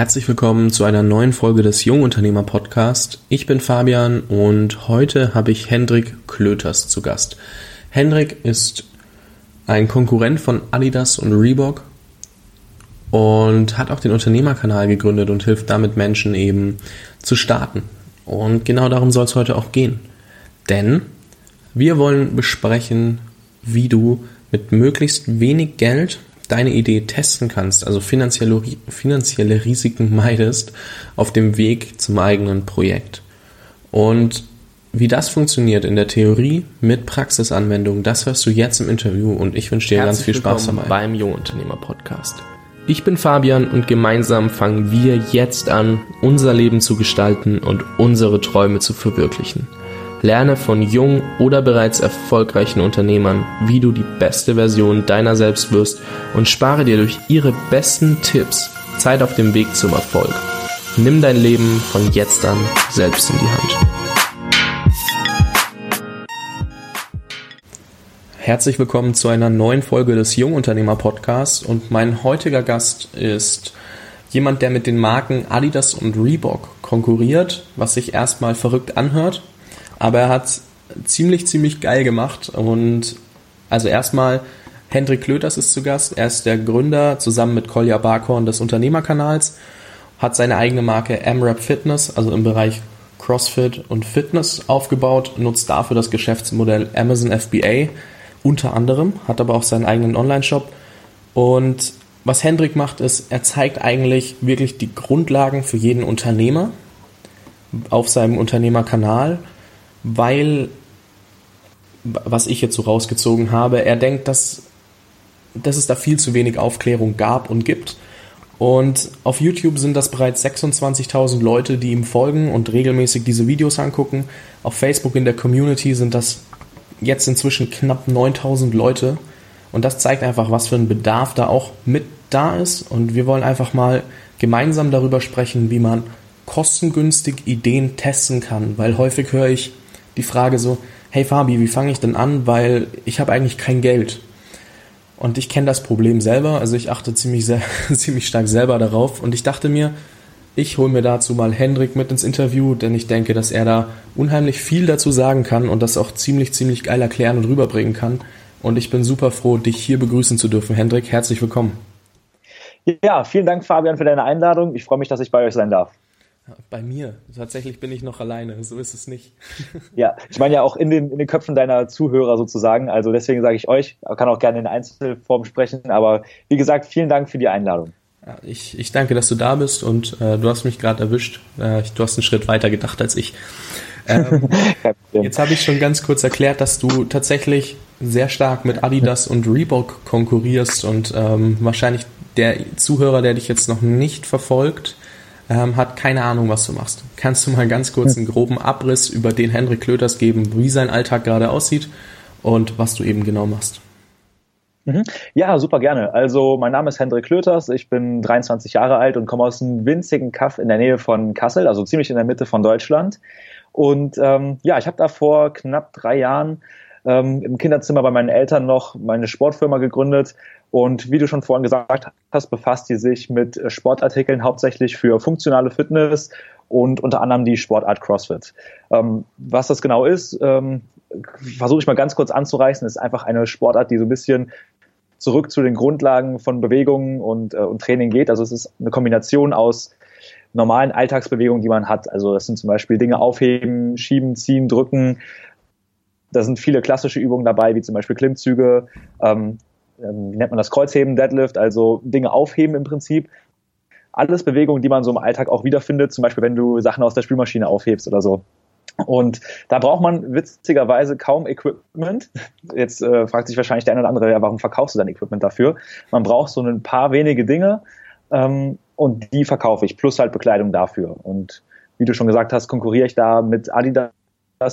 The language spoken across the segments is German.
Herzlich willkommen zu einer neuen Folge des Jungunternehmer Podcast. Ich bin Fabian und heute habe ich Hendrik Klöters zu Gast. Hendrik ist ein Konkurrent von Adidas und Reebok und hat auch den Unternehmerkanal gegründet und hilft damit Menschen eben zu starten. Und genau darum soll es heute auch gehen. Denn wir wollen besprechen, wie du mit möglichst wenig Geld deine Idee testen kannst, also finanzielle, finanzielle Risiken meidest auf dem Weg zum eigenen Projekt. Und wie das funktioniert in der Theorie mit Praxisanwendung, das hörst du jetzt im Interview und ich wünsche dir Herzlich ganz viel Spaß dabei. beim Jungunternehmer Podcast. Ich bin Fabian und gemeinsam fangen wir jetzt an, unser Leben zu gestalten und unsere Träume zu verwirklichen. Lerne von jungen oder bereits erfolgreichen Unternehmern, wie du die beste Version deiner selbst wirst und spare dir durch ihre besten Tipps Zeit auf dem Weg zum Erfolg. Nimm dein Leben von jetzt an selbst in die Hand. Herzlich willkommen zu einer neuen Folge des Jungunternehmer Podcasts und mein heutiger Gast ist jemand, der mit den Marken Adidas und Reebok konkurriert, was sich erstmal verrückt anhört, aber er hat ziemlich, ziemlich geil gemacht. Und also erstmal, Hendrik Klöters ist zu Gast. Er ist der Gründer zusammen mit Kolja Barkhorn des Unternehmerkanals, hat seine eigene Marke MRAP Fitness, also im Bereich CrossFit und Fitness aufgebaut, nutzt dafür das Geschäftsmodell Amazon FBA unter anderem, hat aber auch seinen eigenen Online-Shop. Und was Hendrik macht, ist, er zeigt eigentlich wirklich die Grundlagen für jeden Unternehmer auf seinem Unternehmerkanal weil, was ich jetzt so rausgezogen habe, er denkt, dass, dass es da viel zu wenig Aufklärung gab und gibt. Und auf YouTube sind das bereits 26.000 Leute, die ihm folgen und regelmäßig diese Videos angucken. Auf Facebook in der Community sind das jetzt inzwischen knapp 9.000 Leute. Und das zeigt einfach, was für ein Bedarf da auch mit da ist. Und wir wollen einfach mal gemeinsam darüber sprechen, wie man kostengünstig Ideen testen kann. Weil häufig höre ich, die Frage so, hey Fabi, wie fange ich denn an, weil ich habe eigentlich kein Geld. Und ich kenne das Problem selber, also ich achte ziemlich, sehr, ziemlich stark selber darauf und ich dachte mir, ich hole mir dazu mal Hendrik mit ins Interview, denn ich denke, dass er da unheimlich viel dazu sagen kann und das auch ziemlich, ziemlich geil erklären und rüberbringen kann. Und ich bin super froh, dich hier begrüßen zu dürfen. Hendrik, herzlich willkommen. Ja, vielen Dank, Fabian, für deine Einladung. Ich freue mich, dass ich bei euch sein darf. Bei mir. Tatsächlich bin ich noch alleine. So ist es nicht. ja, ich meine ja auch in den, in den Köpfen deiner Zuhörer sozusagen. Also deswegen sage ich euch, kann auch gerne in Einzelform sprechen. Aber wie gesagt, vielen Dank für die Einladung. Ich, ich danke, dass du da bist und äh, du hast mich gerade erwischt. Äh, du hast einen Schritt weiter gedacht als ich. Ähm, jetzt habe ich schon ganz kurz erklärt, dass du tatsächlich sehr stark mit Adidas und Reebok konkurrierst und ähm, wahrscheinlich der Zuhörer, der dich jetzt noch nicht verfolgt, ähm, hat keine Ahnung, was du machst. Kannst du mal ganz kurz einen groben Abriss über den Henrik Klöters geben, wie sein Alltag gerade aussieht und was du eben genau machst? Mhm. Ja, super gerne. Also mein Name ist Hendrik Klöters, ich bin 23 Jahre alt und komme aus einem winzigen Kaff in der Nähe von Kassel, also ziemlich in der Mitte von Deutschland. Und ähm, ja, ich habe da vor knapp drei Jahren ähm, im Kinderzimmer bei meinen Eltern noch meine Sportfirma gegründet. Und wie du schon vorhin gesagt hast, befasst die sich mit Sportartikeln hauptsächlich für funktionale Fitness und unter anderem die Sportart CrossFit. Ähm, was das genau ist, ähm, versuche ich mal ganz kurz anzureißen, ist einfach eine Sportart, die so ein bisschen zurück zu den Grundlagen von Bewegungen und, äh, und Training geht. Also es ist eine Kombination aus normalen Alltagsbewegungen, die man hat. Also das sind zum Beispiel Dinge aufheben, schieben, ziehen, drücken, da sind viele klassische Übungen dabei, wie zum Beispiel Klimmzüge, ähm, ähm, wie nennt man das, Kreuzheben, Deadlift, also Dinge aufheben im Prinzip. Alles Bewegungen, die man so im Alltag auch wiederfindet, zum Beispiel wenn du Sachen aus der Spülmaschine aufhebst oder so. Und da braucht man witzigerweise kaum Equipment. Jetzt äh, fragt sich wahrscheinlich der eine oder andere, ja, warum verkaufst du dein Equipment dafür? Man braucht so ein paar wenige Dinge ähm, und die verkaufe ich, plus halt Bekleidung dafür. Und wie du schon gesagt hast, konkurriere ich da mit Adidas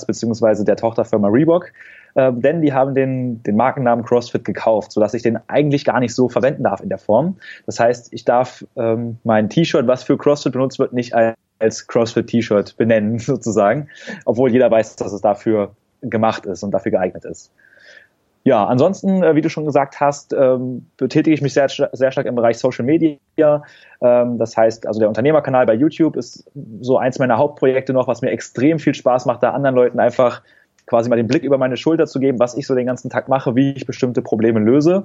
beziehungsweise der Tochterfirma Reebok, äh, denn die haben den, den Markennamen CrossFit gekauft, sodass ich den eigentlich gar nicht so verwenden darf in der Form. Das heißt, ich darf ähm, mein T-Shirt, was für CrossFit benutzt wird, nicht als CrossFit-T-Shirt benennen, sozusagen, obwohl jeder weiß, dass es dafür gemacht ist und dafür geeignet ist. Ja, ansonsten, äh, wie du schon gesagt hast, ähm, betätige ich mich sehr, sehr stark im Bereich Social Media. Ähm, das heißt, also der Unternehmerkanal bei YouTube ist so eins meiner Hauptprojekte noch, was mir extrem viel Spaß macht, da anderen Leuten einfach quasi mal den Blick über meine Schulter zu geben, was ich so den ganzen Tag mache, wie ich bestimmte Probleme löse.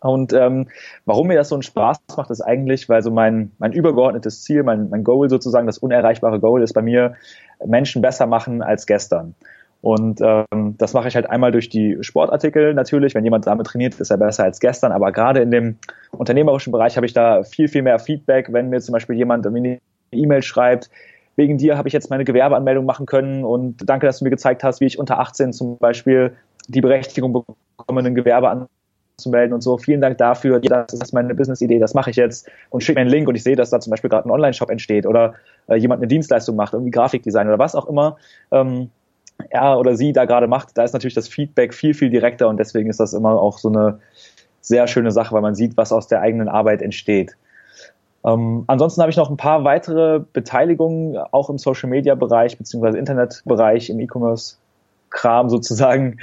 Und ähm, warum mir das so einen Spaß macht, ist eigentlich, weil so mein, mein übergeordnetes Ziel, mein, mein Goal sozusagen, das unerreichbare Goal ist bei mir, Menschen besser machen als gestern. Und ähm, das mache ich halt einmal durch die Sportartikel natürlich. Wenn jemand damit trainiert, ist er besser als gestern. Aber gerade in dem unternehmerischen Bereich habe ich da viel, viel mehr Feedback. Wenn mir zum Beispiel jemand eine E-Mail schreibt, wegen dir habe ich jetzt meine Gewerbeanmeldung machen können und danke, dass du mir gezeigt hast, wie ich unter 18 zum Beispiel die Berechtigung bekomme, ein Gewerbe anzumelden und so. Vielen Dank dafür. Das ist meine Business-Idee, das mache ich jetzt und schicke mir einen Link und ich sehe, dass da zum Beispiel gerade ein Online-Shop entsteht oder äh, jemand eine Dienstleistung macht, irgendwie Grafikdesign oder was auch immer. Ähm, er oder sie da gerade macht, da ist natürlich das Feedback viel, viel direkter und deswegen ist das immer auch so eine sehr schöne Sache, weil man sieht, was aus der eigenen Arbeit entsteht. Ähm, ansonsten habe ich noch ein paar weitere Beteiligungen, auch im Social Media Bereich beziehungsweise Internetbereich, im E-Commerce Kram sozusagen.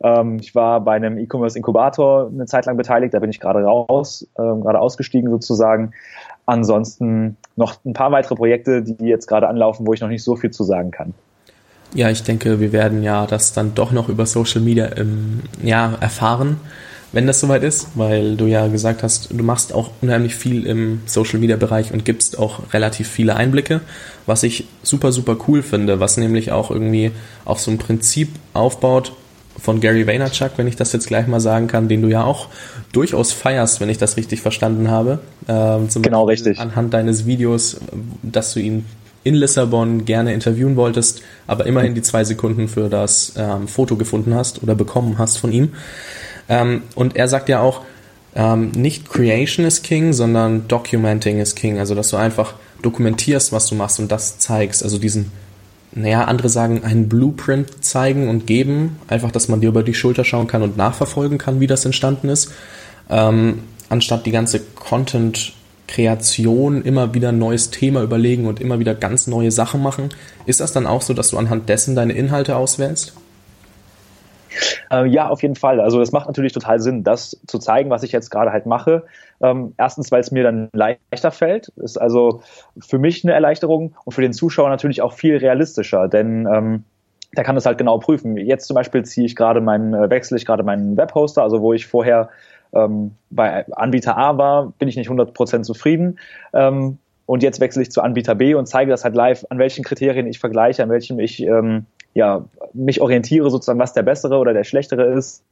Ähm, ich war bei einem E-Commerce Inkubator eine Zeit lang beteiligt, da bin ich gerade raus, ähm, gerade ausgestiegen sozusagen. Ansonsten noch ein paar weitere Projekte, die jetzt gerade anlaufen, wo ich noch nicht so viel zu sagen kann. Ja, ich denke, wir werden ja das dann doch noch über Social Media ähm, ja, erfahren, wenn das soweit ist, weil du ja gesagt hast, du machst auch unheimlich viel im Social Media Bereich und gibst auch relativ viele Einblicke, was ich super, super cool finde, was nämlich auch irgendwie auf so ein Prinzip aufbaut von Gary Vaynerchuk, wenn ich das jetzt gleich mal sagen kann, den du ja auch durchaus feierst, wenn ich das richtig verstanden habe. Ähm, genau, Beispiel richtig. Anhand deines Videos, dass du ihn in Lissabon gerne interviewen wolltest, aber immerhin die zwei Sekunden für das ähm, Foto gefunden hast oder bekommen hast von ihm. Ähm, und er sagt ja auch, ähm, nicht Creation is King, sondern Documenting is King. Also, dass du einfach dokumentierst, was du machst und das zeigst. Also diesen, naja, andere sagen, einen Blueprint zeigen und geben. Einfach, dass man dir über die Schulter schauen kann und nachverfolgen kann, wie das entstanden ist. Ähm, anstatt die ganze Content Kreation immer wieder ein neues Thema überlegen und immer wieder ganz neue Sachen machen. Ist das dann auch so, dass du anhand dessen deine Inhalte auswählst? Äh, ja, auf jeden Fall. Also es macht natürlich total Sinn, das zu zeigen, was ich jetzt gerade halt mache. Ähm, erstens, weil es mir dann leichter fällt. Ist also für mich eine Erleichterung und für den Zuschauer natürlich auch viel realistischer, denn ähm, der kann das halt genau prüfen. Jetzt zum Beispiel ziehe ich gerade meinen, äh, wechsle ich gerade meinen Webhoster, also wo ich vorher ähm, bei Anbieter A war, bin ich nicht 100% zufrieden. Ähm, und jetzt wechsle ich zu Anbieter B und zeige das halt live, an welchen Kriterien ich vergleiche, an welchen ich ähm, ja, mich orientiere, sozusagen, was der bessere oder der schlechtere ist.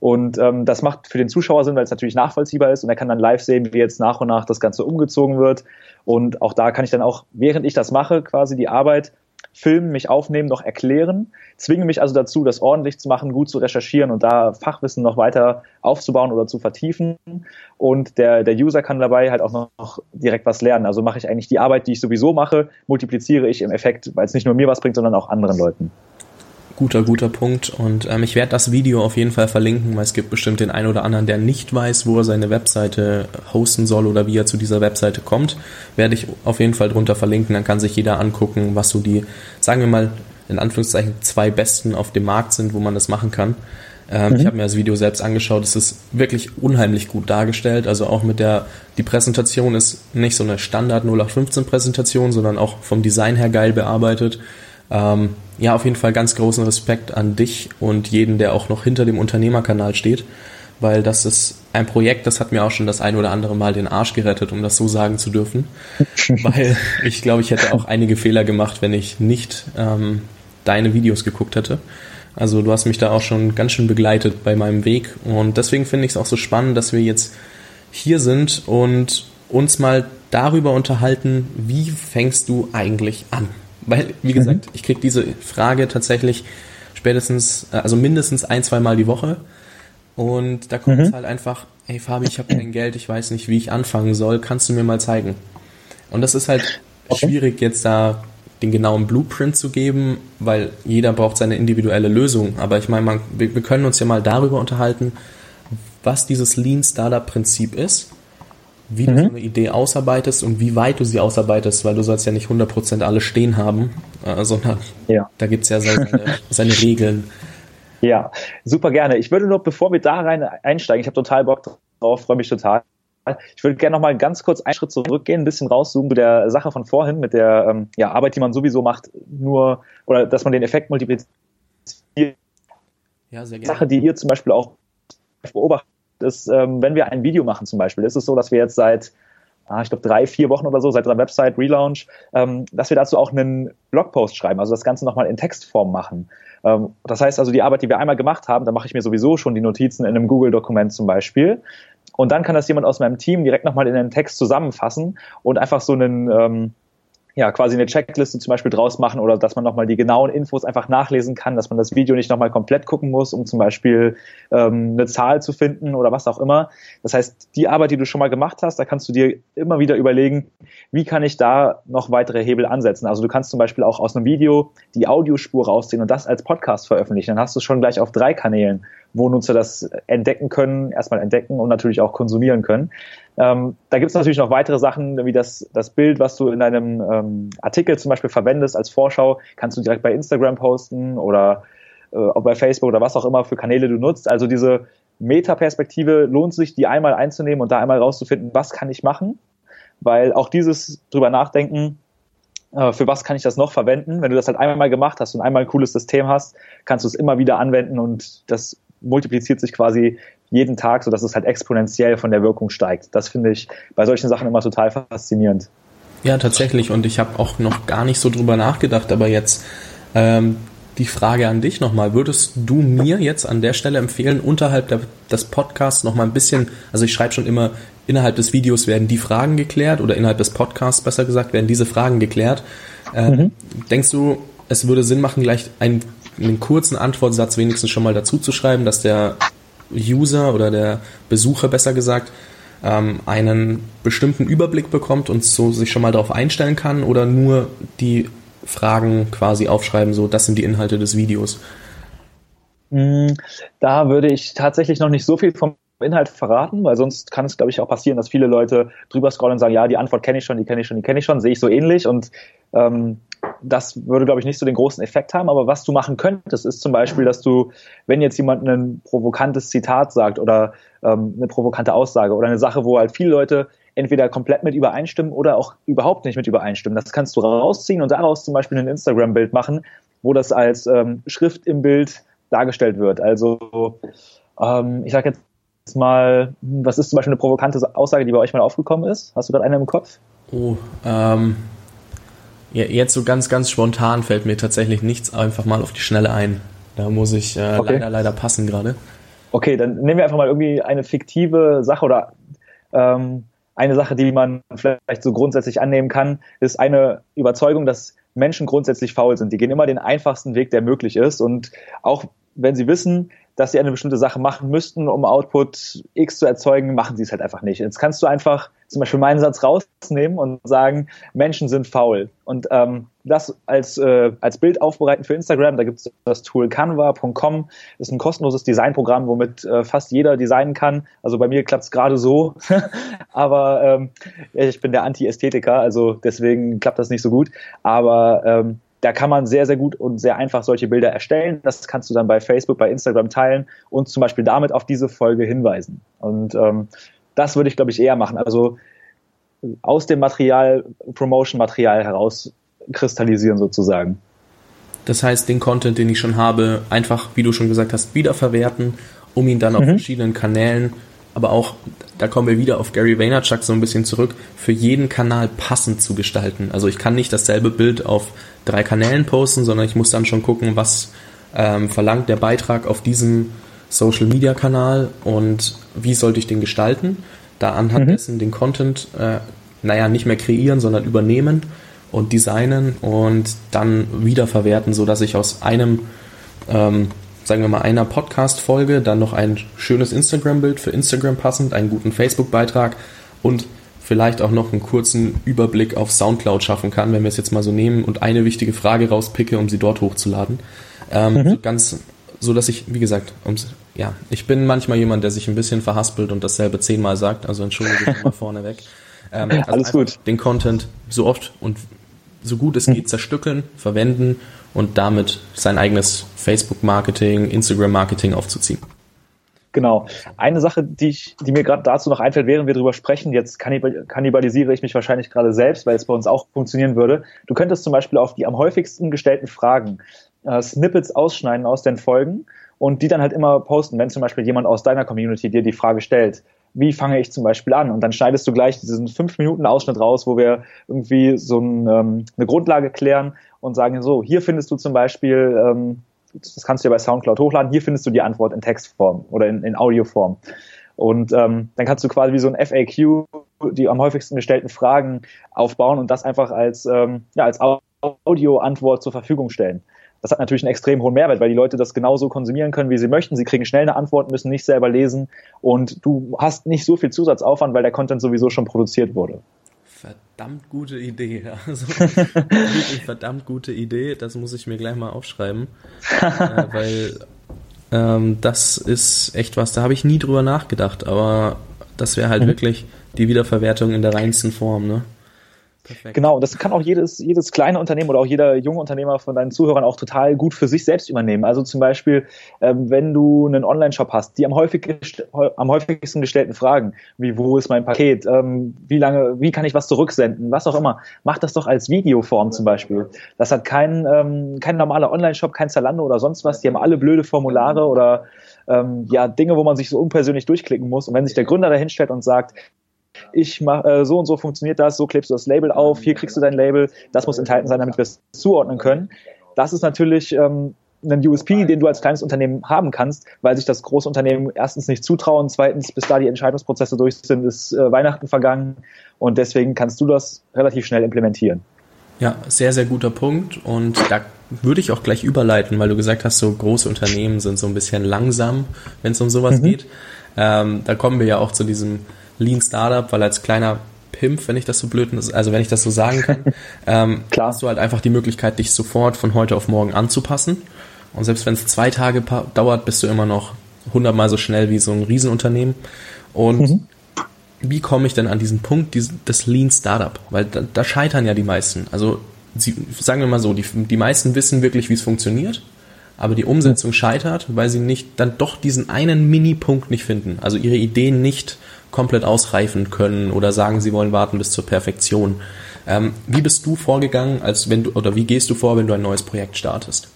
Und ähm, das macht für den Zuschauer Sinn, weil es natürlich nachvollziehbar ist und er kann dann live sehen, wie jetzt nach und nach das Ganze umgezogen wird. Und auch da kann ich dann auch, während ich das mache, quasi die Arbeit filmen, mich aufnehmen, noch erklären, zwingen mich also dazu, das ordentlich zu machen, gut zu recherchieren und da Fachwissen noch weiter aufzubauen oder zu vertiefen. Und der, der User kann dabei halt auch noch direkt was lernen. Also mache ich eigentlich die Arbeit, die ich sowieso mache, multipliziere ich im Effekt, weil es nicht nur mir was bringt, sondern auch anderen Leuten. Guter, guter Punkt. Und ähm, ich werde das Video auf jeden Fall verlinken, weil es gibt bestimmt den einen oder anderen, der nicht weiß, wo er seine Webseite hosten soll oder wie er zu dieser Webseite kommt. Werde ich auf jeden Fall drunter verlinken. Dann kann sich jeder angucken, was so die, sagen wir mal, in Anführungszeichen zwei besten auf dem Markt sind, wo man das machen kann. Ähm, mhm. Ich habe mir das Video selbst angeschaut. Es ist wirklich unheimlich gut dargestellt. Also auch mit der, die Präsentation ist nicht so eine Standard 0815 Präsentation, sondern auch vom Design her geil bearbeitet. Ähm, ja, auf jeden Fall ganz großen Respekt an dich und jeden, der auch noch hinter dem Unternehmerkanal steht, weil das ist ein Projekt, das hat mir auch schon das ein oder andere Mal den Arsch gerettet, um das so sagen zu dürfen. weil ich glaube, ich hätte auch einige Fehler gemacht, wenn ich nicht ähm, deine Videos geguckt hätte. Also du hast mich da auch schon ganz schön begleitet bei meinem Weg und deswegen finde ich es auch so spannend, dass wir jetzt hier sind und uns mal darüber unterhalten, wie fängst du eigentlich an? Weil, wie gesagt, mhm. ich kriege diese Frage tatsächlich spätestens, äh, also mindestens ein, zwei Mal die Woche. Und da kommt es mhm. halt einfach, hey Fabi, ich habe kein Geld, ich weiß nicht, wie ich anfangen soll, kannst du mir mal zeigen? Und das ist halt okay. schwierig, jetzt da den genauen Blueprint zu geben, weil jeder braucht seine individuelle Lösung. Aber ich meine, wir, wir können uns ja mal darüber unterhalten, was dieses Lean Startup Prinzip ist wie mhm. du so eine Idee ausarbeitest und wie weit du sie ausarbeitest, weil du sollst ja nicht 100% alles stehen haben, äh, sondern ja. da gibt's ja seine, seine Regeln. Ja, super gerne. Ich würde nur, bevor wir da rein einsteigen, ich habe total Bock drauf, freue mich total. Ich würde gerne noch mal ganz kurz einen Schritt zurückgehen, ein bisschen rauszoomen zu der Sache von vorhin mit der ähm, ja, Arbeit, die man sowieso macht, nur oder dass man den Effekt multipliziert. Ja, sehr gerne. Sache, die ihr zum Beispiel auch beobachtet, ist, ähm, wenn wir ein Video machen zum Beispiel, ist es so, dass wir jetzt seit ah, ich glaube, drei, vier Wochen oder so seit der Website Relaunch, ähm, dass wir dazu auch einen Blogpost schreiben, also das Ganze nochmal in Textform machen. Ähm, das heißt also, die Arbeit, die wir einmal gemacht haben, da mache ich mir sowieso schon die Notizen in einem Google-Dokument zum Beispiel. Und dann kann das jemand aus meinem Team direkt nochmal in einen Text zusammenfassen und einfach so einen, ähm, ja, quasi eine Checkliste zum Beispiel draus machen oder dass man nochmal die genauen Infos einfach nachlesen kann, dass man das Video nicht nochmal komplett gucken muss, um zum Beispiel ähm, eine Zahl zu finden oder was auch immer. Das heißt, die Arbeit, die du schon mal gemacht hast, da kannst du dir immer wieder überlegen, wie kann ich da noch weitere Hebel ansetzen. Also du kannst zum Beispiel auch aus einem Video die Audiospur rausziehen und das als Podcast veröffentlichen. Dann hast du schon gleich auf drei Kanälen wo Nutzer das entdecken können, erstmal entdecken und natürlich auch konsumieren können. Ähm, da gibt es natürlich noch weitere Sachen, wie das, das Bild, was du in deinem ähm, Artikel zum Beispiel verwendest als Vorschau, kannst du direkt bei Instagram posten oder äh, bei Facebook oder was auch immer für Kanäle du nutzt. Also diese Metaperspektive lohnt sich, die einmal einzunehmen und da einmal rauszufinden, was kann ich machen, weil auch dieses drüber nachdenken, äh, für was kann ich das noch verwenden? Wenn du das halt einmal gemacht hast und einmal ein cooles System hast, kannst du es immer wieder anwenden und das multipliziert sich quasi jeden Tag, sodass es halt exponentiell von der Wirkung steigt. Das finde ich bei solchen Sachen immer total faszinierend. Ja, tatsächlich. Und ich habe auch noch gar nicht so drüber nachgedacht, aber jetzt ähm, die Frage an dich nochmal. Würdest du mir jetzt an der Stelle empfehlen, unterhalb der, des Podcasts nochmal ein bisschen, also ich schreibe schon immer, innerhalb des Videos werden die Fragen geklärt oder innerhalb des Podcasts besser gesagt, werden diese Fragen geklärt. Ähm, mhm. Denkst du, es würde Sinn machen, gleich ein einen kurzen Antwortsatz wenigstens schon mal dazu zu schreiben, dass der User oder der Besucher besser gesagt ähm, einen bestimmten Überblick bekommt und so sich schon mal darauf einstellen kann oder nur die Fragen quasi aufschreiben, so das sind die Inhalte des Videos? Hm, da würde ich tatsächlich noch nicht so viel vom Inhalt verraten, weil sonst kann es, glaube ich, auch passieren, dass viele Leute drüber scrollen und sagen, ja, die Antwort kenne ich schon, die kenne ich schon, die kenne ich schon, sehe ich so ähnlich und ähm, das würde, glaube ich, nicht so den großen Effekt haben. Aber was du machen könntest, ist zum Beispiel, dass du, wenn jetzt jemand ein provokantes Zitat sagt oder ähm, eine provokante Aussage oder eine Sache, wo halt viele Leute entweder komplett mit übereinstimmen oder auch überhaupt nicht mit übereinstimmen, das kannst du rausziehen und daraus zum Beispiel ein Instagram-Bild machen, wo das als ähm, Schrift im Bild dargestellt wird. Also ähm, ich sage jetzt mal, was ist zum Beispiel eine provokante Aussage, die bei euch mal aufgekommen ist? Hast du da eine im Kopf? Oh, ähm, jetzt so ganz, ganz spontan fällt mir tatsächlich nichts einfach mal auf die Schnelle ein. Da muss ich äh, okay. leider, leider passen gerade. Okay, dann nehmen wir einfach mal irgendwie eine fiktive Sache oder ähm, eine Sache, die man vielleicht so grundsätzlich annehmen kann, ist eine Überzeugung, dass Menschen grundsätzlich faul sind. Die gehen immer den einfachsten Weg, der möglich ist. Und auch wenn sie wissen, dass sie eine bestimmte Sache machen müssten, um Output X zu erzeugen, machen sie es halt einfach nicht. Jetzt kannst du einfach zum Beispiel meinen Satz rausnehmen und sagen, Menschen sind faul. Und ähm, das als, äh, als Bild aufbereiten für Instagram, da gibt es das Tool canva.com, ist ein kostenloses Designprogramm, womit äh, fast jeder designen kann. Also bei mir klappt es gerade so, aber ähm, ich bin der Anti-Ästhetiker, also deswegen klappt das nicht so gut. Aber ähm, da kann man sehr, sehr gut und sehr einfach solche Bilder erstellen. Das kannst du dann bei Facebook, bei Instagram teilen und zum Beispiel damit auf diese Folge hinweisen. Und ähm, das würde ich, glaube ich, eher machen. Also aus dem Material, Promotion-Material heraus kristallisieren sozusagen. Das heißt, den Content, den ich schon habe, einfach, wie du schon gesagt hast, wiederverwerten, um ihn dann auf mhm. verschiedenen Kanälen aber auch, da kommen wir wieder auf Gary Vaynerchuk so ein bisschen zurück, für jeden Kanal passend zu gestalten. Also ich kann nicht dasselbe Bild auf drei Kanälen posten, sondern ich muss dann schon gucken, was ähm, verlangt der Beitrag auf diesem Social Media Kanal und wie sollte ich den gestalten. Da anhand mhm. dessen den Content, äh, naja, nicht mehr kreieren, sondern übernehmen und designen und dann wiederverwerten, sodass ich aus einem ähm, sagen wir mal, einer Podcast-Folge, dann noch ein schönes Instagram-Bild für Instagram passend, einen guten Facebook-Beitrag und vielleicht auch noch einen kurzen Überblick auf Soundcloud schaffen kann, wenn wir es jetzt mal so nehmen und eine wichtige Frage rauspicke, um sie dort hochzuladen. Ähm, mhm. ganz, so dass ich, wie gesagt, ums, ja, ich bin manchmal jemand, der sich ein bisschen verhaspelt und dasselbe zehnmal sagt, also entschuldige ich mal vorneweg. Ähm, also Alles gut. Den Content so oft und so gut es geht zerstückeln, verwenden und damit sein eigenes Facebook-Marketing, Instagram-Marketing aufzuziehen. Genau. Eine Sache, die, ich, die mir gerade dazu noch einfällt, während wir darüber sprechen, jetzt kannibalisiere ich mich wahrscheinlich gerade selbst, weil es bei uns auch funktionieren würde. Du könntest zum Beispiel auf die am häufigsten gestellten Fragen äh, Snippets ausschneiden aus den Folgen und die dann halt immer posten, wenn zum Beispiel jemand aus deiner Community dir die Frage stellt, wie fange ich zum Beispiel an? Und dann schneidest du gleich diesen fünf Minuten Ausschnitt raus, wo wir irgendwie so ein, ähm, eine Grundlage klären und sagen so, hier findest du zum Beispiel, ähm, das kannst du ja bei Soundcloud hochladen, hier findest du die Antwort in Textform oder in, in Audioform. Und ähm, dann kannst du quasi wie so ein FAQ die am häufigsten gestellten Fragen aufbauen und das einfach als, ähm, ja, als Audio-Antwort zur Verfügung stellen. Das hat natürlich einen extrem hohen Mehrwert, weil die Leute das genauso konsumieren können, wie sie möchten. Sie kriegen schnell eine Antwort, müssen nicht selber lesen und du hast nicht so viel Zusatzaufwand, weil der Content sowieso schon produziert wurde. Verdammt gute Idee. Also wirklich verdammt gute Idee. Das muss ich mir gleich mal aufschreiben, äh, weil ähm, das ist echt was. Da habe ich nie drüber nachgedacht, aber das wäre halt mhm. wirklich die Wiederverwertung in der reinsten Form. Ne? Perfekt. Genau, und das kann auch jedes, jedes kleine Unternehmen oder auch jeder junge Unternehmer von deinen Zuhörern auch total gut für sich selbst übernehmen. Also zum Beispiel, ähm, wenn du einen Online-Shop hast, die am, häufig, am häufigsten gestellten Fragen, wie wo ist mein Paket, ähm, wie lange, wie kann ich was zurücksenden, was auch immer, mach das doch als Videoform zum Beispiel. Das hat kein, ähm, kein normaler Online-Shop, kein Zalando oder sonst was, die haben alle blöde Formulare oder ähm, ja, Dinge, wo man sich so unpersönlich durchklicken muss. Und wenn sich der Gründer da hinstellt und sagt, ich mach, äh, so und so funktioniert das, so klebst du das Label auf, hier kriegst du dein Label, das muss enthalten sein, damit wir es zuordnen können. Das ist natürlich ähm, ein USP, den du als kleines Unternehmen haben kannst, weil sich das große Unternehmen erstens nicht zutrauen, zweitens, bis da die Entscheidungsprozesse durch sind, ist äh, Weihnachten vergangen und deswegen kannst du das relativ schnell implementieren. Ja, sehr, sehr guter Punkt und da würde ich auch gleich überleiten, weil du gesagt hast, so große Unternehmen sind so ein bisschen langsam, wenn es um sowas mhm. geht. Ähm, da kommen wir ja auch zu diesem Lean Startup, weil als kleiner Pimp, wenn ich das so blöd, also wenn ich das so sagen kann, ähm, Klar. hast du halt einfach die Möglichkeit, dich sofort von heute auf morgen anzupassen. Und selbst wenn es zwei Tage dauert, bist du immer noch hundertmal so schnell wie so ein Riesenunternehmen. Und mhm. wie komme ich denn an diesen Punkt des Lean Startup? Weil da, da scheitern ja die meisten. Also sie, sagen wir mal so, die, die meisten wissen wirklich, wie es funktioniert, aber die Umsetzung scheitert, weil sie nicht dann doch diesen einen Mini-Punkt nicht finden. Also ihre Ideen nicht komplett ausreifen können oder sagen, sie wollen warten bis zur Perfektion. Ähm, wie bist du vorgegangen, als wenn du oder wie gehst du vor, wenn du ein neues Projekt startest?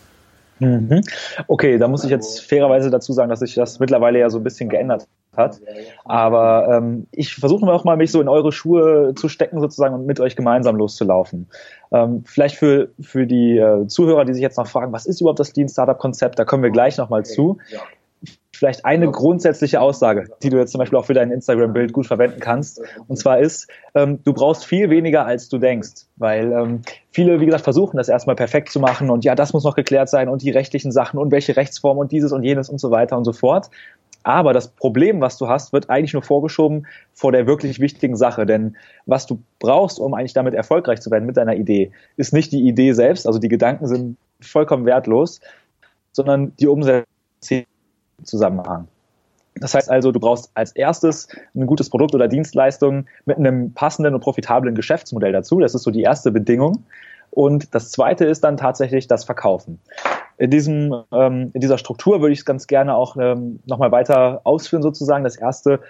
Mhm. Okay, da muss ich jetzt fairerweise dazu sagen, dass sich das mittlerweile ja so ein bisschen geändert hat. Aber ähm, ich versuche auch mal, mich so in eure Schuhe zu stecken sozusagen und mit euch gemeinsam loszulaufen. Ähm, vielleicht für, für die äh, Zuhörer, die sich jetzt noch fragen, was ist überhaupt das Lean Startup Konzept, da kommen wir gleich nochmal zu vielleicht eine grundsätzliche Aussage, die du jetzt zum Beispiel auch für dein Instagram-Bild gut verwenden kannst. Und zwar ist, ähm, du brauchst viel weniger, als du denkst. Weil ähm, viele, wie gesagt, versuchen das erstmal perfekt zu machen und ja, das muss noch geklärt sein und die rechtlichen Sachen und welche Rechtsform und dieses und jenes und so weiter und so fort. Aber das Problem, was du hast, wird eigentlich nur vorgeschoben vor der wirklich wichtigen Sache. Denn was du brauchst, um eigentlich damit erfolgreich zu werden mit deiner Idee, ist nicht die Idee selbst, also die Gedanken sind vollkommen wertlos, sondern die Umsetzung Zusammenhang. Das heißt also, du brauchst als erstes ein gutes Produkt oder Dienstleistung mit einem passenden und profitablen Geschäftsmodell dazu. Das ist so die erste Bedingung. Und das zweite ist dann tatsächlich das Verkaufen. In, diesem, ähm, in dieser Struktur würde ich es ganz gerne auch ähm, nochmal weiter ausführen, sozusagen. Das erste,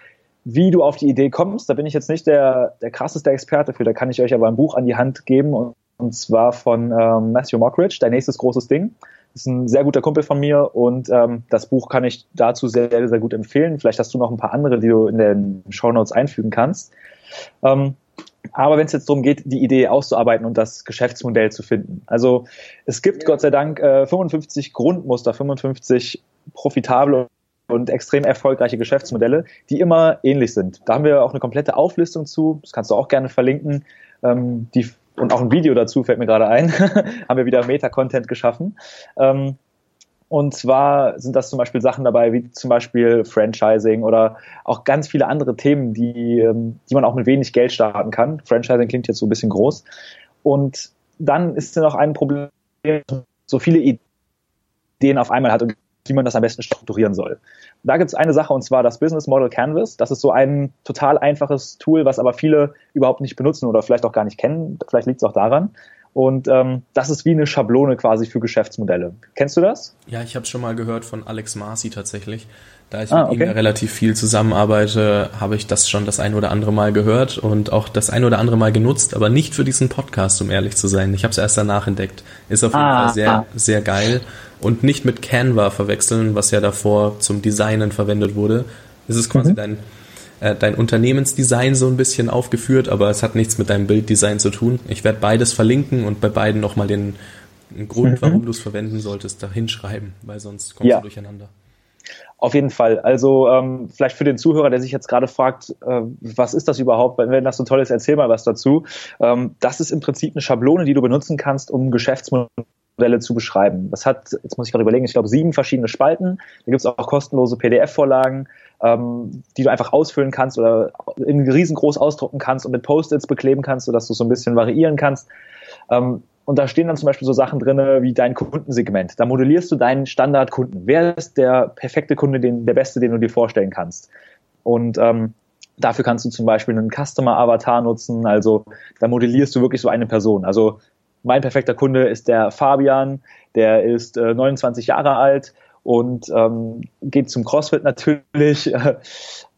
wie du auf die Idee kommst. Da bin ich jetzt nicht der, der krasseste Experte für. Da kann ich euch aber ein Buch an die Hand geben. Und, und zwar von ähm, Matthew Mockridge, Dein nächstes großes Ding ist ein sehr guter Kumpel von mir und ähm, das Buch kann ich dazu sehr, sehr gut empfehlen. Vielleicht hast du noch ein paar andere, die du in den Show Notes einfügen kannst. Ähm, aber wenn es jetzt darum geht, die Idee auszuarbeiten und das Geschäftsmodell zu finden. Also es gibt Gott sei Dank äh, 55 Grundmuster, 55 profitable und extrem erfolgreiche Geschäftsmodelle, die immer ähnlich sind. Da haben wir auch eine komplette Auflistung zu, das kannst du auch gerne verlinken. Ähm, die und auch ein Video dazu fällt mir gerade ein, haben wir wieder Meta-Content geschaffen. Ähm, und zwar sind das zum Beispiel Sachen dabei, wie zum Beispiel Franchising oder auch ganz viele andere Themen, die, ähm, die man auch mit wenig Geld starten kann. Franchising klingt jetzt so ein bisschen groß. Und dann ist noch ein Problem, so viele Ideen auf einmal hat und wie man das am besten strukturieren soll. Da gibt es eine Sache und zwar das Business Model Canvas. Das ist so ein total einfaches Tool, was aber viele überhaupt nicht benutzen oder vielleicht auch gar nicht kennen. Vielleicht liegt es auch daran. Und ähm, das ist wie eine Schablone quasi für Geschäftsmodelle. Kennst du das? Ja, ich habe schon mal gehört von Alex Marcy tatsächlich. Da ich ah, mit ihm ja relativ viel zusammenarbeite, habe ich das schon das ein oder andere Mal gehört und auch das ein oder andere Mal genutzt, aber nicht für diesen Podcast, um ehrlich zu sein. Ich habe es erst danach entdeckt. Ist auf jeden ah, Fall sehr, ah. sehr geil. Und nicht mit Canva verwechseln, was ja davor zum Designen verwendet wurde. Es ist quasi mhm. dein, äh, dein Unternehmensdesign so ein bisschen aufgeführt, aber es hat nichts mit deinem Bilddesign zu tun. Ich werde beides verlinken und bei beiden nochmal den Grund, mhm. warum du es verwenden solltest, da hinschreiben, weil sonst kommst ja. du durcheinander. Auf jeden Fall. Also ähm, vielleicht für den Zuhörer, der sich jetzt gerade fragt, äh, was ist das überhaupt? Wenn das so toll ist, erzähl mal was dazu. Ähm, das ist im Prinzip eine Schablone, die du benutzen kannst, um Geschäftsmodelle zu beschreiben. Das hat, jetzt muss ich gerade überlegen, ich glaube sieben verschiedene Spalten. Da gibt es auch kostenlose PDF-Vorlagen, ähm, die du einfach ausfüllen kannst oder in riesengroß ausdrucken kannst und mit Post-its bekleben kannst, sodass du so ein bisschen variieren kannst. Ähm, und da stehen dann zum Beispiel so Sachen drin wie dein Kundensegment. Da modellierst du deinen Standardkunden. Wer ist der perfekte Kunde, den, der beste, den du dir vorstellen kannst? Und ähm, dafür kannst du zum Beispiel einen Customer-Avatar nutzen. Also da modellierst du wirklich so eine Person. Also mein perfekter Kunde ist der Fabian, der ist äh, 29 Jahre alt und ähm, geht zum CrossFit natürlich, äh,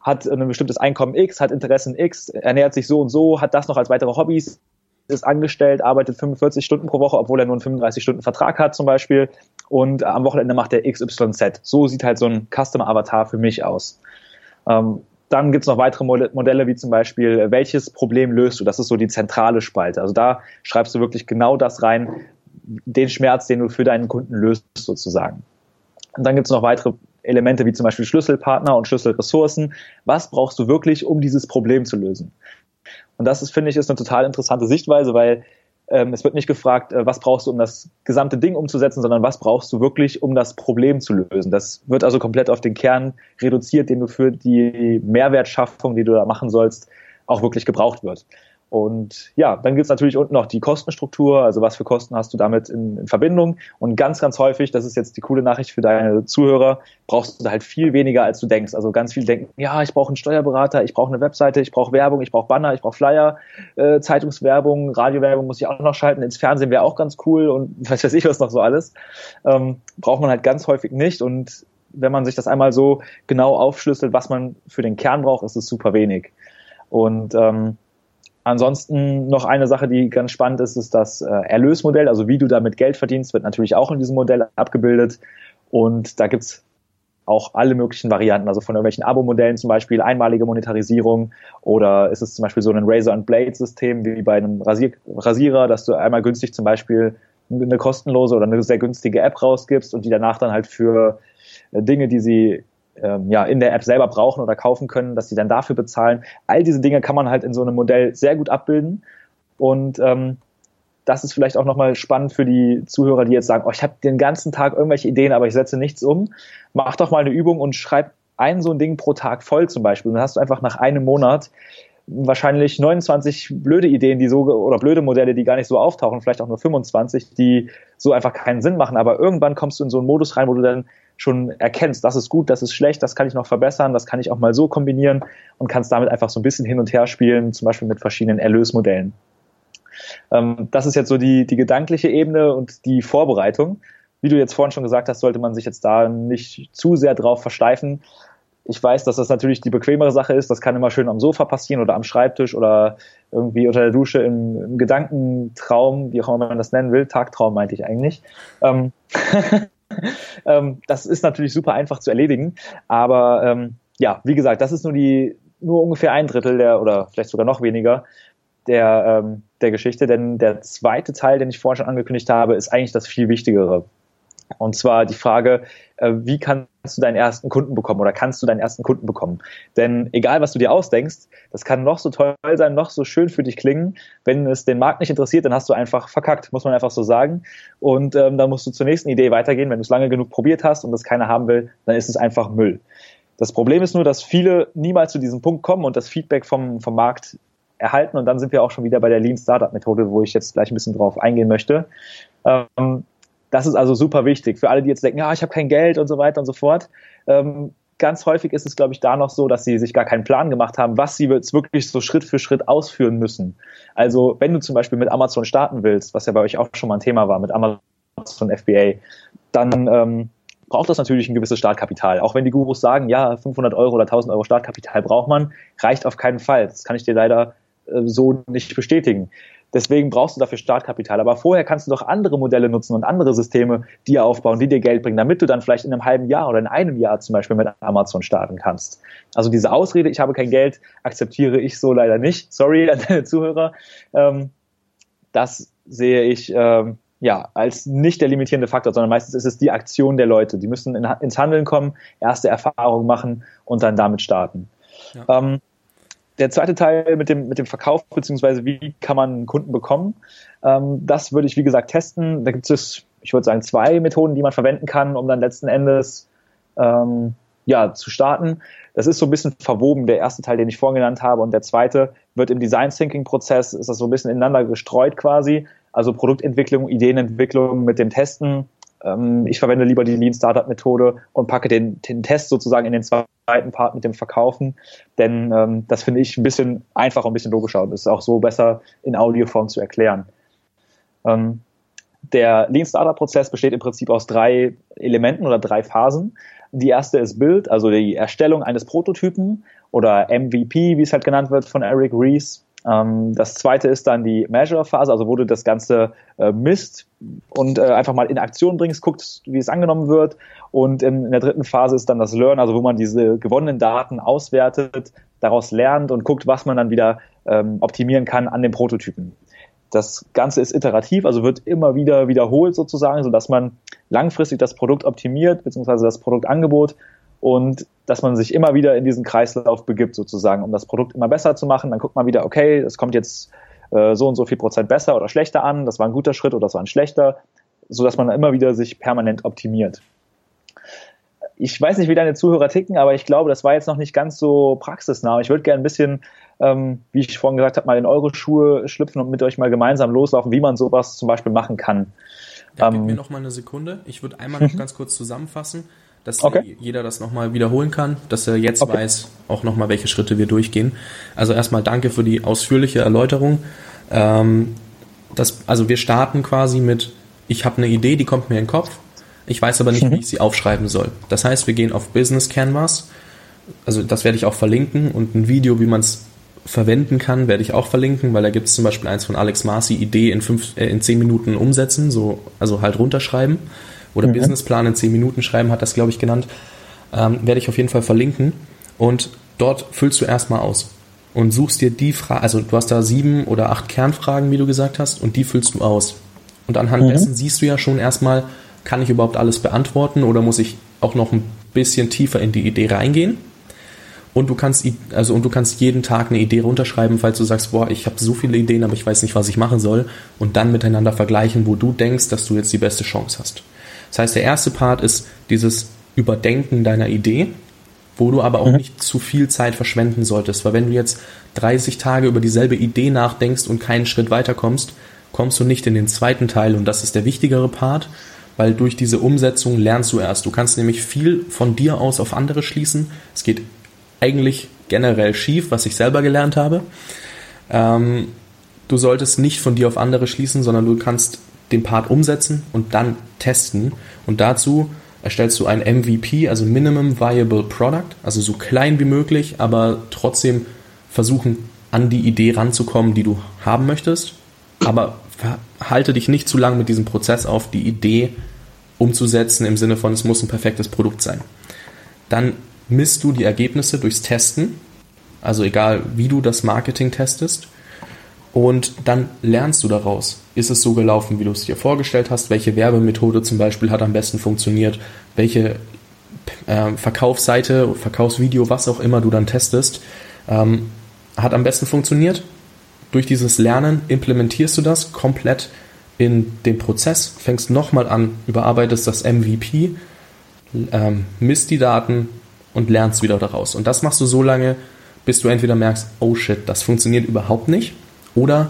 hat ein bestimmtes Einkommen X, hat Interessen X, ernährt sich so und so, hat das noch als weitere Hobbys, ist angestellt, arbeitet 45 Stunden pro Woche, obwohl er nur einen 35 Stunden Vertrag hat zum Beispiel. Und am Wochenende macht er XYZ. So sieht halt so ein Customer Avatar für mich aus. Ähm, dann gibt's noch weitere Modelle, wie zum Beispiel, welches Problem löst du? Das ist so die zentrale Spalte. Also da schreibst du wirklich genau das rein, den Schmerz, den du für deinen Kunden löst, sozusagen. Und dann gibt's noch weitere Elemente wie zum Beispiel Schlüsselpartner und Schlüsselressourcen. Was brauchst du wirklich, um dieses Problem zu lösen? Und das ist, finde ich, ist eine total interessante Sichtweise, weil ähm, es wird nicht gefragt, äh, was brauchst du, um das gesamte Ding umzusetzen, sondern was brauchst du wirklich, um das Problem zu lösen. Das wird also komplett auf den Kern reduziert, den du für die Mehrwertschaffung, die du da machen sollst, auch wirklich gebraucht wird. Und ja, dann gibt es natürlich unten noch die Kostenstruktur, also was für Kosten hast du damit in, in, Verbindung. Und ganz, ganz häufig, das ist jetzt die coole Nachricht für deine Zuhörer, brauchst du halt viel weniger, als du denkst. Also ganz viele denken, ja, ich brauche einen Steuerberater, ich brauche eine Webseite, ich brauche Werbung, ich brauche Banner, ich brauche Flyer, äh, Zeitungswerbung, Radiowerbung muss ich auch noch schalten, ins Fernsehen wäre auch ganz cool und was weiß ich was noch so alles. Ähm, braucht man halt ganz häufig nicht. Und wenn man sich das einmal so genau aufschlüsselt, was man für den Kern braucht, ist es super wenig. Und ähm, Ansonsten noch eine Sache, die ganz spannend ist, ist das äh, Erlösmodell. Also wie du damit Geld verdienst, wird natürlich auch in diesem Modell abgebildet. Und da gibt's auch alle möglichen Varianten, also von irgendwelchen Abo-Modellen zum Beispiel, einmalige Monetarisierung oder ist es zum Beispiel so ein Razor-and-Blade-System wie bei einem Rasier Rasierer, dass du einmal günstig zum Beispiel eine kostenlose oder eine sehr günstige App rausgibst und die danach dann halt für äh, Dinge, die sie ähm, ja, in der App selber brauchen oder kaufen können, dass sie dann dafür bezahlen. All diese Dinge kann man halt in so einem Modell sehr gut abbilden. Und ähm, das ist vielleicht auch nochmal spannend für die Zuhörer, die jetzt sagen, oh, ich habe den ganzen Tag irgendwelche Ideen, aber ich setze nichts um. Mach doch mal eine Übung und schreib ein so ein Ding pro Tag voll zum Beispiel. Und dann hast du einfach nach einem Monat wahrscheinlich 29 blöde Ideen, die so oder blöde Modelle, die gar nicht so auftauchen, vielleicht auch nur 25, die so einfach keinen Sinn machen. Aber irgendwann kommst du in so einen Modus rein, wo du dann schon erkennst, das ist gut, das ist schlecht, das kann ich noch verbessern, das kann ich auch mal so kombinieren und kannst damit einfach so ein bisschen hin und her spielen, zum Beispiel mit verschiedenen Erlösmodellen. Ähm, das ist jetzt so die, die gedankliche Ebene und die Vorbereitung. Wie du jetzt vorhin schon gesagt hast, sollte man sich jetzt da nicht zu sehr drauf versteifen. Ich weiß, dass das natürlich die bequemere Sache ist. Das kann immer schön am Sofa passieren oder am Schreibtisch oder irgendwie unter der Dusche im, im Gedankentraum, wie auch immer man das nennen will. Tagtraum meinte ich eigentlich. Ähm ähm, das ist natürlich super einfach zu erledigen. Aber ähm, ja, wie gesagt, das ist nur die nur ungefähr ein Drittel der oder vielleicht sogar noch weniger der ähm, der Geschichte, denn der zweite Teil, den ich vorhin schon angekündigt habe, ist eigentlich das viel wichtigere. Und zwar die Frage, wie kannst du deinen ersten Kunden bekommen oder kannst du deinen ersten Kunden bekommen? Denn egal, was du dir ausdenkst, das kann noch so toll sein, noch so schön für dich klingen. Wenn es den Markt nicht interessiert, dann hast du einfach verkackt, muss man einfach so sagen. Und ähm, dann musst du zur nächsten Idee weitergehen. Wenn du es lange genug probiert hast und das keiner haben will, dann ist es einfach Müll. Das Problem ist nur, dass viele niemals zu diesem Punkt kommen und das Feedback vom, vom Markt erhalten. Und dann sind wir auch schon wieder bei der Lean Startup Methode, wo ich jetzt gleich ein bisschen drauf eingehen möchte. Ähm, das ist also super wichtig für alle, die jetzt denken, ja, ich habe kein Geld und so weiter und so fort. Ähm, ganz häufig ist es, glaube ich, da noch so, dass sie sich gar keinen Plan gemacht haben, was sie jetzt wirklich so Schritt für Schritt ausführen müssen. Also wenn du zum Beispiel mit Amazon starten willst, was ja bei euch auch schon mal ein Thema war, mit Amazon FBA, dann ähm, braucht das natürlich ein gewisses Startkapital. Auch wenn die Gurus sagen, ja, 500 Euro oder 1000 Euro Startkapital braucht man, reicht auf keinen Fall. Das kann ich dir leider äh, so nicht bestätigen. Deswegen brauchst du dafür Startkapital. Aber vorher kannst du doch andere Modelle nutzen und andere Systeme dir aufbauen, die dir Geld bringen, damit du dann vielleicht in einem halben Jahr oder in einem Jahr zum Beispiel mit Amazon starten kannst. Also diese Ausrede, ich habe kein Geld, akzeptiere ich so leider nicht. Sorry an deine Zuhörer. Ähm, das sehe ich ähm, ja als nicht der limitierende Faktor, sondern meistens ist es die Aktion der Leute. Die müssen in, ins Handeln kommen, erste Erfahrungen machen und dann damit starten. Ja. Ähm, der zweite Teil mit dem, mit dem Verkauf, beziehungsweise wie kann man einen Kunden bekommen, ähm, das würde ich, wie gesagt, testen. Da gibt es, ich würde sagen, zwei Methoden, die man verwenden kann, um dann letzten Endes ähm, ja, zu starten. Das ist so ein bisschen verwoben, der erste Teil, den ich vorhin genannt habe, und der zweite wird im Design Thinking Prozess, ist das so ein bisschen ineinander gestreut quasi. Also Produktentwicklung, Ideenentwicklung mit dem Testen, ähm, ich verwende lieber die Lean Startup Methode und packe den, den Test sozusagen in den zweiten Part mit dem Verkaufen, denn ähm, das finde ich ein bisschen einfacher und ein bisschen logischer und ist auch so besser in Audioform zu erklären. Ähm, der Lean Startup Prozess besteht im Prinzip aus drei Elementen oder drei Phasen. Die erste ist Build, also die Erstellung eines Prototypen oder MVP, wie es halt genannt wird von Eric Rees. Ähm, das zweite ist dann die Measure-Phase, also wo du das Ganze äh, misst und äh, einfach mal in Aktion bringst, guckst, wie es angenommen wird. Und in, in, der dritten Phase ist dann das Learn, also wo man diese gewonnenen Daten auswertet, daraus lernt und guckt, was man dann wieder ähm, optimieren kann an den Prototypen. Das Ganze ist iterativ, also wird immer wieder wiederholt sozusagen, sodass man langfristig das Produkt optimiert, beziehungsweise das Produktangebot und dass man sich immer wieder in diesen Kreislauf begibt sozusagen, um das Produkt immer besser zu machen. Dann guckt man wieder, okay, es kommt jetzt äh, so und so viel Prozent besser oder schlechter an, das war ein guter Schritt oder das war ein schlechter, so dass man immer wieder sich permanent optimiert. Ich weiß nicht, wie deine Zuhörer ticken, aber ich glaube, das war jetzt noch nicht ganz so praxisnah. Ich würde gerne ein bisschen, ähm, wie ich vorhin gesagt habe, mal in eure Schuhe schlüpfen und mit euch mal gemeinsam loslaufen, wie man sowas zum Beispiel machen kann. Ja, gib ähm, mir noch mal eine Sekunde. Ich würde einmal noch ganz kurz zusammenfassen dass okay. jeder das nochmal wiederholen kann, dass er jetzt okay. weiß auch nochmal, welche Schritte wir durchgehen. Also erstmal danke für die ausführliche Erläuterung. Ähm, das, also wir starten quasi mit, ich habe eine Idee, die kommt mir in den Kopf, ich weiß aber nicht, mhm. wie ich sie aufschreiben soll. Das heißt, wir gehen auf Business Canvas, also das werde ich auch verlinken und ein Video, wie man es verwenden kann, werde ich auch verlinken, weil da gibt es zum Beispiel eins von Alex Marcy, Idee in, fünf, äh, in zehn Minuten umsetzen, so, also halt runterschreiben oder mhm. Businessplan in 10 Minuten schreiben, hat das, glaube ich, genannt. Ähm, werde ich auf jeden Fall verlinken. Und dort füllst du erstmal aus und suchst dir die Frage, also du hast da sieben oder acht Kernfragen, wie du gesagt hast, und die füllst du aus. Und anhand mhm. dessen siehst du ja schon erstmal, kann ich überhaupt alles beantworten oder muss ich auch noch ein bisschen tiefer in die Idee reingehen? Und du kannst also und du kannst jeden Tag eine Idee runterschreiben, falls du sagst, boah, ich habe so viele Ideen, aber ich weiß nicht, was ich machen soll, und dann miteinander vergleichen, wo du denkst, dass du jetzt die beste Chance hast. Das heißt, der erste Part ist dieses Überdenken deiner Idee, wo du aber auch mhm. nicht zu viel Zeit verschwenden solltest, weil wenn du jetzt 30 Tage über dieselbe Idee nachdenkst und keinen Schritt weiterkommst, kommst du nicht in den zweiten Teil und das ist der wichtigere Part, weil durch diese Umsetzung lernst du erst. Du kannst nämlich viel von dir aus auf andere schließen. Es geht eigentlich generell schief, was ich selber gelernt habe. Ähm, du solltest nicht von dir auf andere schließen, sondern du kannst den Part umsetzen und dann testen. Und dazu erstellst du ein MVP, also Minimum Viable Product, also so klein wie möglich, aber trotzdem versuchen, an die Idee ranzukommen, die du haben möchtest. Aber halte dich nicht zu lang mit diesem Prozess auf, die Idee umzusetzen im Sinne von, es muss ein perfektes Produkt sein. Dann misst du die Ergebnisse durchs Testen, also egal wie du das Marketing testest, und dann lernst du daraus. Ist es so gelaufen, wie du es dir vorgestellt hast? Welche Werbemethode zum Beispiel hat am besten funktioniert? Welche äh, Verkaufsseite, Verkaufsvideo, was auch immer du dann testest, ähm, hat am besten funktioniert? Durch dieses Lernen implementierst du das komplett in den Prozess, fängst nochmal an, überarbeitest das MVP, ähm, misst die Daten und lernst wieder daraus. Und das machst du so lange, bis du entweder merkst, oh shit, das funktioniert überhaupt nicht oder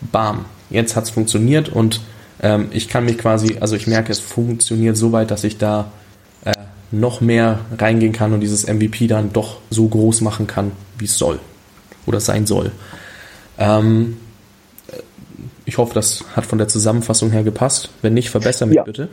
bam, jetzt hat es funktioniert und ähm, ich kann mich quasi, also ich merke, es funktioniert so weit, dass ich da äh, noch mehr reingehen kann und dieses MVP dann doch so groß machen kann, wie es soll oder sein soll. Ähm, ich hoffe, das hat von der Zusammenfassung her gepasst. Wenn nicht, verbessere mich ja. bitte.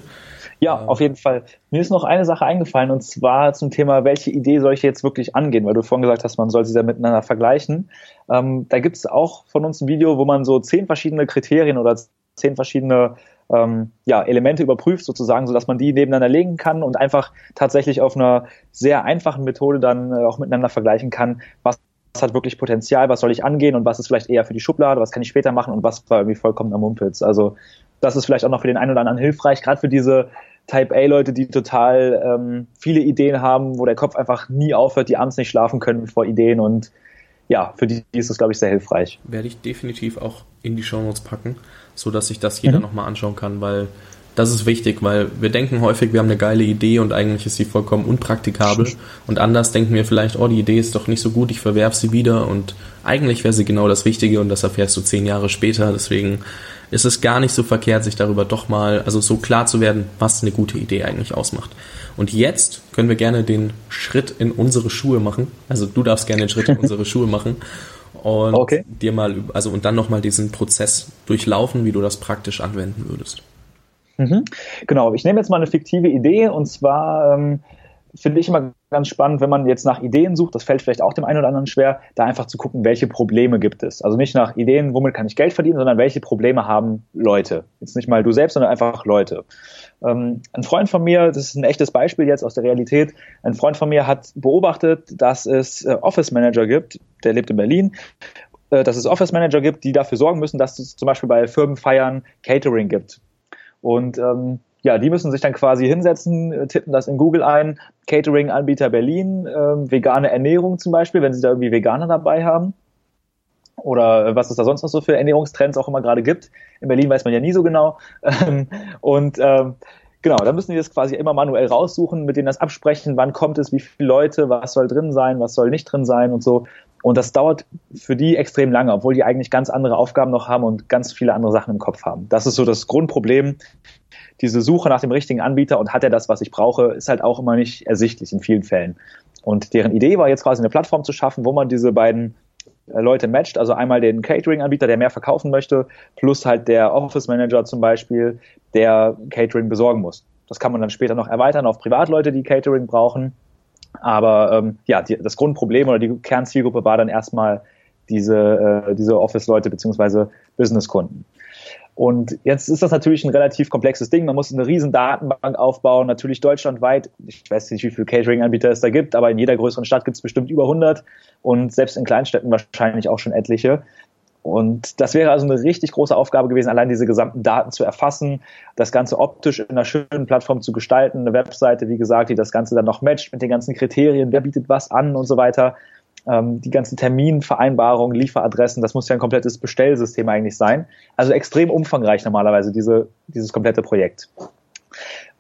Ja, auf jeden Fall. Mir ist noch eine Sache eingefallen und zwar zum Thema, welche Idee soll ich jetzt wirklich angehen, weil du vorhin gesagt hast, man soll sie da miteinander vergleichen. Ähm, da gibt es auch von uns ein Video, wo man so zehn verschiedene Kriterien oder zehn verschiedene ähm, ja, Elemente überprüft, sozusagen, sodass man die nebeneinander legen kann und einfach tatsächlich auf einer sehr einfachen Methode dann äh, auch miteinander vergleichen kann, was was hat wirklich Potenzial, was soll ich angehen und was ist vielleicht eher für die Schublade, was kann ich später machen und was war irgendwie vollkommen am Mumpitz. Also das ist vielleicht auch noch für den einen oder anderen hilfreich, gerade für diese Type A-Leute, die total ähm, viele Ideen haben, wo der Kopf einfach nie aufhört, die abends nicht schlafen können vor Ideen und ja, für die ist es, glaube ich, sehr hilfreich. Werde ich definitiv auch in die Show Notes packen, so dass sich das jeder mhm. nochmal anschauen kann, weil das ist wichtig, weil wir denken häufig, wir haben eine geile Idee und eigentlich ist sie vollkommen unpraktikabel. Und anders denken wir vielleicht, oh, die Idee ist doch nicht so gut, ich verwerf sie wieder und eigentlich wäre sie genau das Wichtige und das erfährst du zehn Jahre später. Deswegen ist es gar nicht so verkehrt, sich darüber doch mal, also so klar zu werden, was eine gute Idee eigentlich ausmacht. Und jetzt können wir gerne den Schritt in unsere Schuhe machen. Also du darfst gerne den Schritt in unsere Schuhe machen und okay. dir mal, also und dann nochmal diesen Prozess durchlaufen, wie du das praktisch anwenden würdest. Mhm. Genau, ich nehme jetzt mal eine fiktive Idee und zwar ähm, finde ich immer ganz spannend, wenn man jetzt nach Ideen sucht, das fällt vielleicht auch dem einen oder anderen schwer, da einfach zu gucken, welche Probleme gibt es. Also nicht nach Ideen, womit kann ich Geld verdienen, sondern welche Probleme haben Leute. Jetzt nicht mal du selbst, sondern einfach Leute. Ähm, ein Freund von mir, das ist ein echtes Beispiel jetzt aus der Realität, ein Freund von mir hat beobachtet, dass es äh, Office Manager gibt, der lebt in Berlin, äh, dass es Office Manager gibt, die dafür sorgen müssen, dass es zum Beispiel bei Firmenfeiern Catering gibt. Und ähm, ja, die müssen sich dann quasi hinsetzen, äh, tippen das in Google ein, Catering-Anbieter Berlin, äh, vegane Ernährung zum Beispiel, wenn sie da irgendwie Veganer dabei haben. Oder äh, was es da sonst noch so für Ernährungstrends auch immer gerade gibt. In Berlin weiß man ja nie so genau. Ähm, und ähm, genau, da müssen die das quasi immer manuell raussuchen, mit denen das absprechen, wann kommt es, wie viele Leute, was soll drin sein, was soll nicht drin sein und so. Und das dauert für die extrem lange, obwohl die eigentlich ganz andere Aufgaben noch haben und ganz viele andere Sachen im Kopf haben. Das ist so das Grundproblem. Diese Suche nach dem richtigen Anbieter und hat er das, was ich brauche, ist halt auch immer nicht ersichtlich in vielen Fällen. Und deren Idee war jetzt quasi eine Plattform zu schaffen, wo man diese beiden äh, Leute matcht, also einmal den Catering-Anbieter, der mehr verkaufen möchte, plus halt der Office-Manager zum Beispiel, der Catering besorgen muss. Das kann man dann später noch erweitern auf Privatleute, die Catering brauchen. Aber ähm, ja, die, das Grundproblem oder die Kernzielgruppe war dann erstmal diese, äh, diese Office-Leute beziehungsweise Business-Kunden. Und jetzt ist das natürlich ein relativ komplexes Ding. Man muss eine riesen Datenbank aufbauen, natürlich deutschlandweit. Ich weiß nicht, wie viele Catering-Anbieter es da gibt, aber in jeder größeren Stadt gibt es bestimmt über 100 und selbst in Kleinstädten wahrscheinlich auch schon etliche. Und das wäre also eine richtig große Aufgabe gewesen, allein diese gesamten Daten zu erfassen, das Ganze optisch in einer schönen Plattform zu gestalten, eine Webseite, wie gesagt, die das Ganze dann noch matcht mit den ganzen Kriterien, wer bietet was an und so weiter. Ähm, die ganzen Terminvereinbarungen, Lieferadressen, das muss ja ein komplettes Bestellsystem eigentlich sein. Also extrem umfangreich normalerweise, diese, dieses komplette Projekt.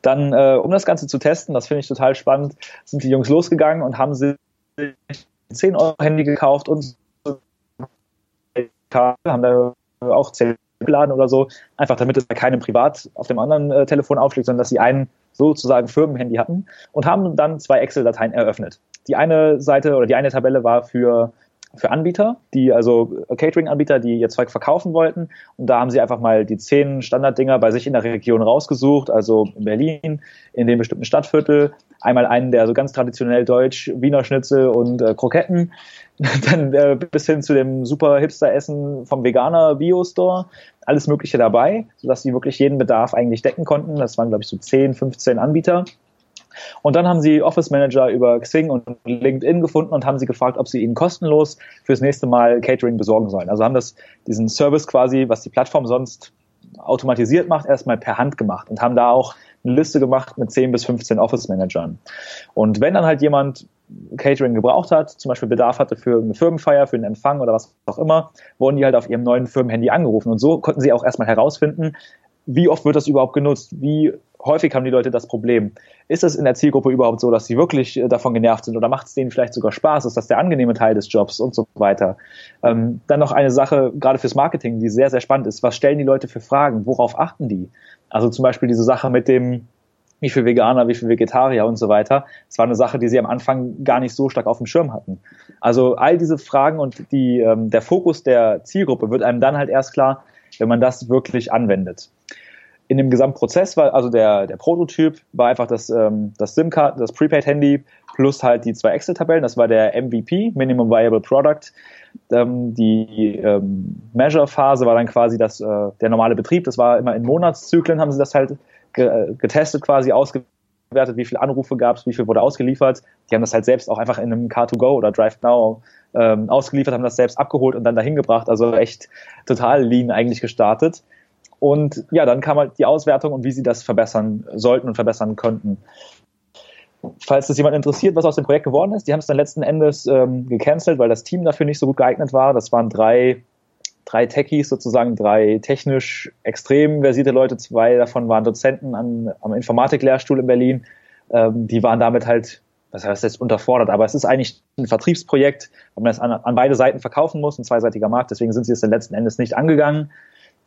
Dann, äh, um das Ganze zu testen, das finde ich total spannend, sind die Jungs losgegangen und haben sich 10 Euro Handy gekauft und haben da auch zehn geladen oder so, einfach damit es bei keinem privat auf dem anderen äh, Telefon aufschlägt, sondern dass sie einen sozusagen Firmenhandy hatten und haben dann zwei Excel-Dateien eröffnet. Die eine Seite oder die eine Tabelle war für für Anbieter, die also Catering-Anbieter, die ihr Zeug verkaufen wollten. Und da haben sie einfach mal die zehn Standarddinger bei sich in der Region rausgesucht, also in Berlin, in dem bestimmten Stadtviertel. Einmal einen, der so ganz traditionell deutsch, Wiener Schnitzel und äh, Kroketten. dann äh, bis hin zu dem super Hipster-Essen vom Veganer Bio-Store, alles Mögliche dabei, sodass sie wirklich jeden Bedarf eigentlich decken konnten. Das waren, glaube ich, so 10, 15 Anbieter. Und dann haben sie Office Manager über Xing und LinkedIn gefunden und haben sie gefragt, ob sie ihnen kostenlos fürs nächste Mal Catering besorgen sollen. Also haben das, diesen Service quasi, was die Plattform sonst automatisiert macht, erstmal per Hand gemacht und haben da auch eine Liste gemacht mit 10 bis 15 Office Managern. Und wenn dann halt jemand Catering gebraucht hat, zum Beispiel Bedarf hatte für eine Firmenfeier, für einen Empfang oder was auch immer, wurden die halt auf ihrem neuen Firmenhandy angerufen. Und so konnten sie auch erstmal herausfinden, wie oft wird das überhaupt genutzt? Wie häufig haben die Leute das Problem? Ist es in der Zielgruppe überhaupt so, dass sie wirklich äh, davon genervt sind oder macht es denen vielleicht sogar Spaß? Ist das der angenehme Teil des Jobs und so weiter? Ähm, dann noch eine Sache, gerade fürs Marketing, die sehr, sehr spannend ist. Was stellen die Leute für Fragen? Worauf achten die? Also zum Beispiel diese Sache mit dem, wie viel Veganer, wie viel Vegetarier und so weiter. Das war eine Sache, die sie am Anfang gar nicht so stark auf dem Schirm hatten. Also all diese Fragen und die, ähm, der Fokus der Zielgruppe wird einem dann halt erst klar, wenn man das wirklich anwendet. In dem Gesamtprozess war, also der, der Prototyp war einfach das, ähm, das SIM-Card, das Prepaid-Handy plus halt die zwei Excel-Tabellen. Das war der MVP, Minimum Viable Product. Ähm, die ähm, Measure-Phase war dann quasi das, äh, der normale Betrieb. Das war immer in Monatszyklen, haben sie das halt ge getestet, quasi ausgewertet, wie viele Anrufe gab es, wie viel wurde ausgeliefert. Die haben das halt selbst auch einfach in einem Car2Go oder Drive Now ähm, ausgeliefert, haben das selbst abgeholt und dann dahin gebracht. Also echt total lean eigentlich gestartet. Und ja, dann kam halt die Auswertung und wie sie das verbessern sollten und verbessern konnten. Falls das jemand interessiert, was aus dem Projekt geworden ist, die haben es dann letzten Endes ähm, gecancelt, weil das Team dafür nicht so gut geeignet war. Das waren drei, drei Techies sozusagen, drei technisch extrem versierte Leute. Zwei davon waren Dozenten an, am Informatiklehrstuhl in Berlin. Ähm, die waren damit halt was heißt jetzt unterfordert, aber es ist eigentlich ein Vertriebsprojekt, weil man es an, an, beide Seiten verkaufen muss, ein zweiseitiger Markt, deswegen sind sie es dann letzten Endes nicht angegangen.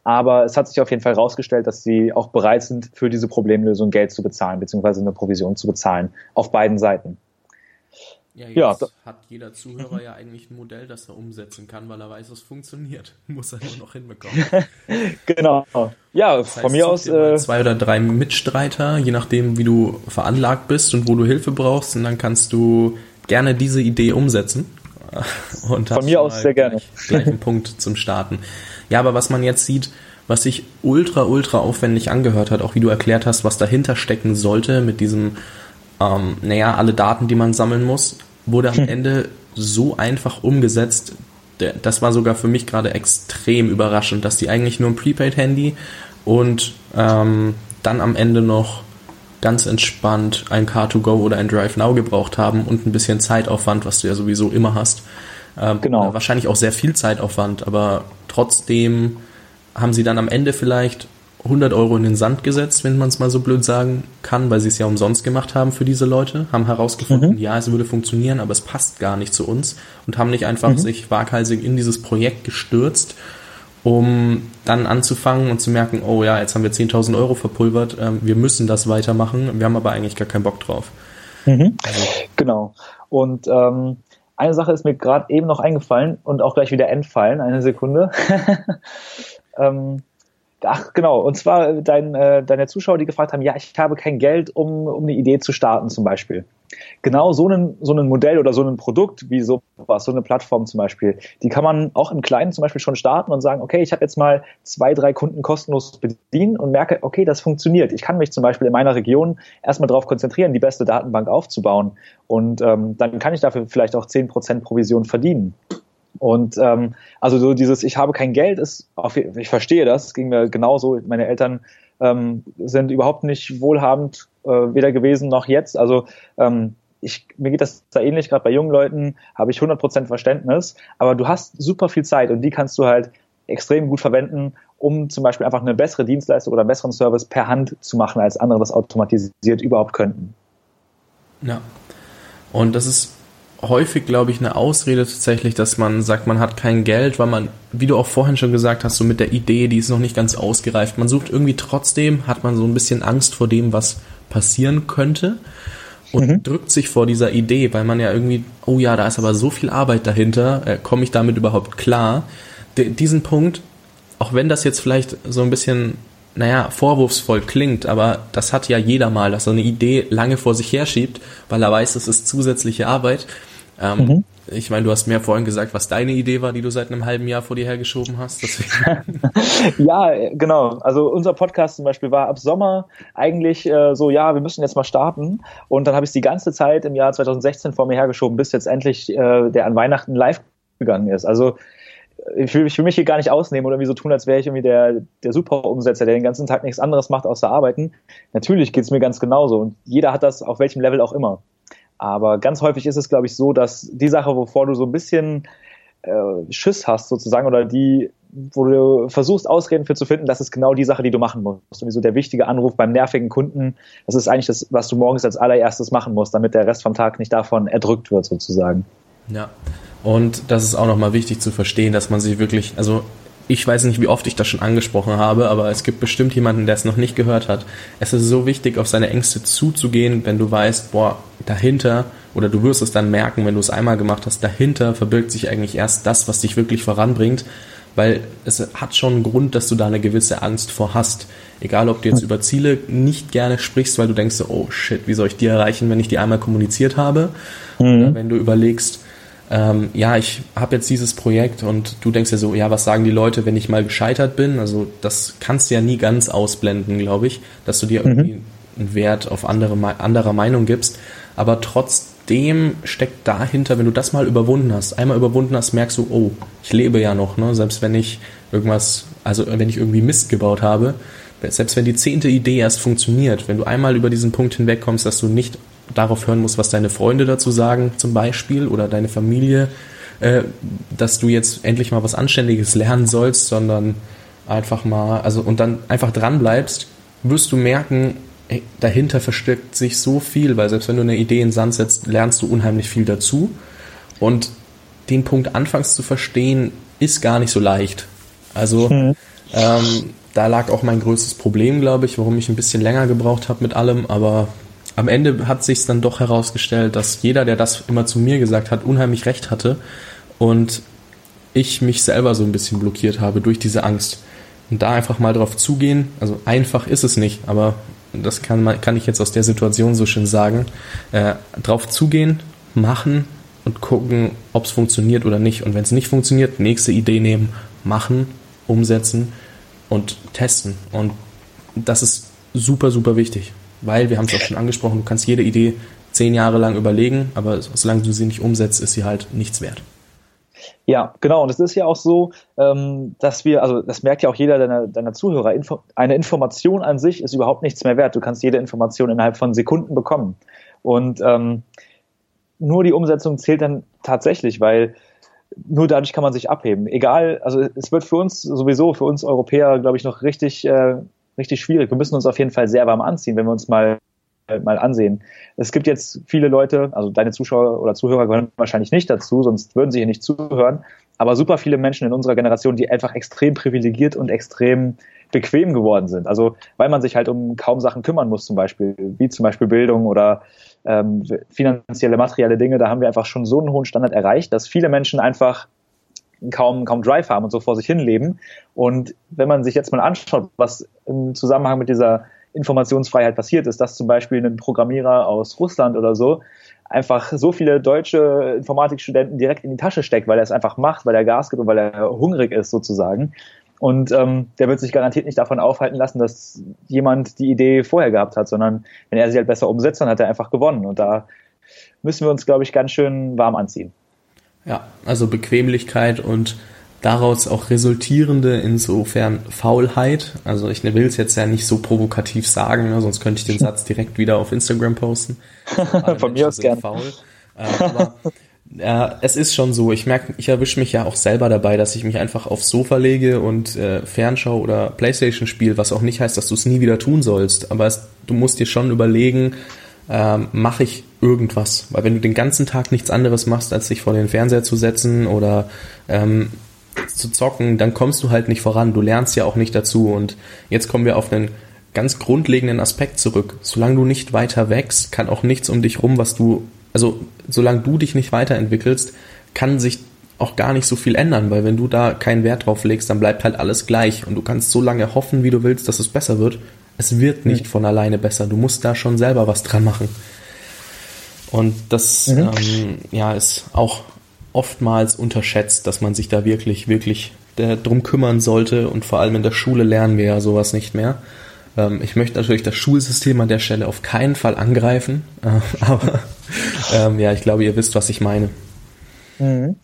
Aber es hat sich auf jeden Fall herausgestellt, dass sie auch bereit sind, für diese Problemlösung Geld zu bezahlen, beziehungsweise eine Provision zu bezahlen, auf beiden Seiten. Ja, jetzt ja. hat jeder Zuhörer ja eigentlich ein Modell, das er umsetzen kann, weil er weiß, es funktioniert. Muss er nur noch hinbekommen. genau. Ja, das heißt, von mir aus. Äh, zwei oder drei Mitstreiter, je nachdem, wie du veranlagt bist und wo du Hilfe brauchst, und dann kannst du gerne diese Idee umsetzen. Und von mir aus sehr gleich, gerne. Gleich einen Punkt zum Starten. Ja, aber was man jetzt sieht, was sich ultra, ultra aufwendig angehört hat, auch wie du erklärt hast, was dahinter stecken sollte mit diesem, ähm, naja, alle Daten, die man sammeln muss, wurde am. Ende so einfach umgesetzt. Das war sogar für mich gerade extrem überraschend, dass die eigentlich nur ein Prepaid-Handy und ähm, dann am Ende noch ganz entspannt ein Car2Go oder ein Drive Now gebraucht haben und ein bisschen Zeitaufwand, was du ja sowieso immer hast. Ähm, genau. Wahrscheinlich auch sehr viel Zeitaufwand, aber trotzdem haben sie dann am Ende vielleicht 100 Euro in den Sand gesetzt, wenn man es mal so blöd sagen kann, weil sie es ja umsonst gemacht haben für diese Leute, haben herausgefunden, mhm. ja, es würde funktionieren, aber es passt gar nicht zu uns und haben nicht einfach mhm. sich waghalsig in dieses Projekt gestürzt, um dann anzufangen und zu merken, oh ja, jetzt haben wir 10.000 Euro verpulvert, äh, wir müssen das weitermachen, wir haben aber eigentlich gar keinen Bock drauf. Mhm. Also. Genau. Und ähm, eine Sache ist mir gerade eben noch eingefallen und auch gleich wieder entfallen, eine Sekunde. ähm, ach genau, und zwar dein, äh, deine Zuschauer, die gefragt haben, ja, ich habe kein Geld, um, um eine Idee zu starten zum Beispiel genau so ein, so ein Modell oder so ein Produkt wie sowas, so eine Plattform zum Beispiel, die kann man auch im Kleinen zum Beispiel schon starten und sagen, okay, ich habe jetzt mal zwei, drei Kunden kostenlos bedient und merke, okay, das funktioniert. Ich kann mich zum Beispiel in meiner Region erstmal darauf konzentrieren, die beste Datenbank aufzubauen und ähm, dann kann ich dafür vielleicht auch zehn Prozent Provision verdienen. Und ähm, also so dieses, ich habe kein Geld, ist, auf, ich verstehe das, ging mir genauso. Meine Eltern ähm, sind überhaupt nicht wohlhabend äh, weder gewesen noch jetzt. Also ähm, ich, mir geht das da ähnlich, gerade bei jungen Leuten habe ich 100% Verständnis, aber du hast super viel Zeit und die kannst du halt extrem gut verwenden, um zum Beispiel einfach eine bessere Dienstleistung oder einen besseren Service per Hand zu machen, als andere das automatisiert überhaupt könnten. Ja. Und das ist häufig, glaube ich, eine Ausrede tatsächlich, dass man sagt, man hat kein Geld, weil man, wie du auch vorhin schon gesagt hast, so mit der Idee, die ist noch nicht ganz ausgereift. Man sucht irgendwie trotzdem, hat man so ein bisschen Angst vor dem, was passieren könnte und mhm. drückt sich vor dieser Idee, weil man ja irgendwie, oh ja, da ist aber so viel Arbeit dahinter, äh, komme ich damit überhaupt klar? D diesen Punkt, auch wenn das jetzt vielleicht so ein bisschen, naja, vorwurfsvoll klingt, aber das hat ja jeder mal, dass er eine Idee lange vor sich herschiebt, weil er weiß, es ist zusätzliche Arbeit. Ähm, mhm. Ich meine, du hast mir vorhin gesagt, was deine Idee war, die du seit einem halben Jahr vor dir hergeschoben hast. ja, genau. Also unser Podcast zum Beispiel war ab Sommer eigentlich äh, so, ja, wir müssen jetzt mal starten. Und dann habe ich es die ganze Zeit im Jahr 2016 vor mir hergeschoben, bis jetzt endlich äh, der an Weihnachten live gegangen ist. Also ich will, ich will mich hier gar nicht ausnehmen oder irgendwie so tun, als wäre ich irgendwie der, der Super-Umsetzer, der den ganzen Tag nichts anderes macht außer arbeiten. Natürlich geht es mir ganz genauso und jeder hat das auf welchem Level auch immer. Aber ganz häufig ist es, glaube ich, so, dass die Sache, wovor du so ein bisschen äh, Schiss hast sozusagen oder die, wo du versuchst, Ausreden für zu finden, das ist genau die Sache, die du machen musst. Und so der wichtige Anruf beim nervigen Kunden, das ist eigentlich das, was du morgens als allererstes machen musst, damit der Rest vom Tag nicht davon erdrückt wird sozusagen. Ja. Und das ist auch nochmal wichtig zu verstehen, dass man sich wirklich, also ich weiß nicht, wie oft ich das schon angesprochen habe, aber es gibt bestimmt jemanden, der es noch nicht gehört hat. Es ist so wichtig, auf seine Ängste zuzugehen, wenn du weißt, boah, dahinter, oder du wirst es dann merken, wenn du es einmal gemacht hast, dahinter verbirgt sich eigentlich erst das, was dich wirklich voranbringt, weil es hat schon einen Grund, dass du da eine gewisse Angst vor hast. Egal, ob du jetzt über Ziele nicht gerne sprichst, weil du denkst, oh shit, wie soll ich die erreichen, wenn ich die einmal kommuniziert habe? Mhm. Oder wenn du überlegst, ähm, ja, ich habe jetzt dieses Projekt und du denkst ja so, ja, was sagen die Leute, wenn ich mal gescheitert bin? Also das kannst du ja nie ganz ausblenden, glaube ich, dass du dir mhm. irgendwie einen Wert auf andere, anderer Meinung gibst. Aber trotzdem steckt dahinter, wenn du das mal überwunden hast, einmal überwunden hast, merkst du, oh, ich lebe ja noch, ne? Selbst wenn ich irgendwas, also wenn ich irgendwie Mist gebaut habe, selbst wenn die zehnte Idee erst funktioniert, wenn du einmal über diesen Punkt hinwegkommst, dass du nicht darauf hören musst, was deine Freunde dazu sagen, zum Beispiel, oder deine Familie, äh, dass du jetzt endlich mal was Anständiges lernen sollst, sondern einfach mal, also und dann einfach dran bleibst, wirst du merken, ey, dahinter versteckt sich so viel, weil selbst wenn du eine Idee in den Sand setzt, lernst du unheimlich viel dazu. Und den Punkt anfangs zu verstehen, ist gar nicht so leicht. Also mhm. ähm, da lag auch mein größtes Problem, glaube ich, warum ich ein bisschen länger gebraucht habe mit allem, aber am Ende hat sich dann doch herausgestellt, dass jeder, der das immer zu mir gesagt hat, unheimlich recht hatte und ich mich selber so ein bisschen blockiert habe durch diese Angst. Und da einfach mal drauf zugehen, also einfach ist es nicht, aber das kann, man, kann ich jetzt aus der Situation so schön sagen, äh, drauf zugehen, machen und gucken, ob es funktioniert oder nicht. Und wenn es nicht funktioniert, nächste Idee nehmen, machen, umsetzen und testen. Und das ist super, super wichtig weil wir haben es auch schon angesprochen, du kannst jede Idee zehn Jahre lang überlegen, aber solange du sie nicht umsetzt, ist sie halt nichts wert. Ja, genau. Und es ist ja auch so, ähm, dass wir, also das merkt ja auch jeder deiner, deiner Zuhörer, eine Information an sich ist überhaupt nichts mehr wert. Du kannst jede Information innerhalb von Sekunden bekommen. Und ähm, nur die Umsetzung zählt dann tatsächlich, weil nur dadurch kann man sich abheben. Egal, also es wird für uns sowieso, für uns Europäer, glaube ich, noch richtig äh, richtig schwierig. Wir müssen uns auf jeden Fall sehr warm anziehen, wenn wir uns mal mal ansehen. Es gibt jetzt viele Leute, also deine Zuschauer oder Zuhörer gehören wahrscheinlich nicht dazu, sonst würden sie hier nicht zuhören, aber super viele Menschen in unserer Generation, die einfach extrem privilegiert und extrem bequem geworden sind. Also weil man sich halt um kaum Sachen kümmern muss, zum Beispiel, wie zum Beispiel Bildung oder ähm, finanzielle, materielle Dinge, da haben wir einfach schon so einen hohen Standard erreicht, dass viele Menschen einfach kaum, kaum Drive haben und so vor sich hin leben. Und wenn man sich jetzt mal anschaut, was im Zusammenhang mit dieser Informationsfreiheit passiert ist, dass zum Beispiel ein Programmierer aus Russland oder so einfach so viele deutsche Informatikstudenten direkt in die Tasche steckt, weil er es einfach macht, weil er Gas gibt und weil er hungrig ist sozusagen. Und ähm, der wird sich garantiert nicht davon aufhalten lassen, dass jemand die Idee vorher gehabt hat, sondern wenn er sie halt besser umsetzt, dann hat er einfach gewonnen. Und da müssen wir uns, glaube ich, ganz schön warm anziehen. Ja, also Bequemlichkeit und daraus auch resultierende insofern Faulheit. Also ich will es jetzt ja nicht so provokativ sagen, ne, sonst könnte ich den Satz direkt wieder auf Instagram posten. Von mir aus gern. Faul. Äh, aber ja, es ist schon so. Ich merke, ich erwische mich ja auch selber dabei, dass ich mich einfach aufs Sofa lege und äh, Fernschau oder Playstation spiele, was auch nicht heißt, dass du es nie wieder tun sollst. Aber es, du musst dir schon überlegen, ähm, mache ich irgendwas. Weil wenn du den ganzen Tag nichts anderes machst, als dich vor den Fernseher zu setzen oder ähm, zu zocken, dann kommst du halt nicht voran. Du lernst ja auch nicht dazu. Und jetzt kommen wir auf einen ganz grundlegenden Aspekt zurück. Solange du nicht weiter wächst, kann auch nichts um dich rum, was du, also solange du dich nicht weiterentwickelst, kann sich auch gar nicht so viel ändern, weil wenn du da keinen Wert drauf legst, dann bleibt halt alles gleich und du kannst so lange hoffen, wie du willst, dass es besser wird. Es wird nicht von alleine besser. Du musst da schon selber was dran machen. Und das mhm. ähm, ja, ist auch oftmals unterschätzt, dass man sich da wirklich, wirklich äh, drum kümmern sollte. Und vor allem in der Schule lernen wir ja sowas nicht mehr. Ähm, ich möchte natürlich das Schulsystem an der Stelle auf keinen Fall angreifen. Äh, aber ähm, ja, ich glaube, ihr wisst, was ich meine. Mhm.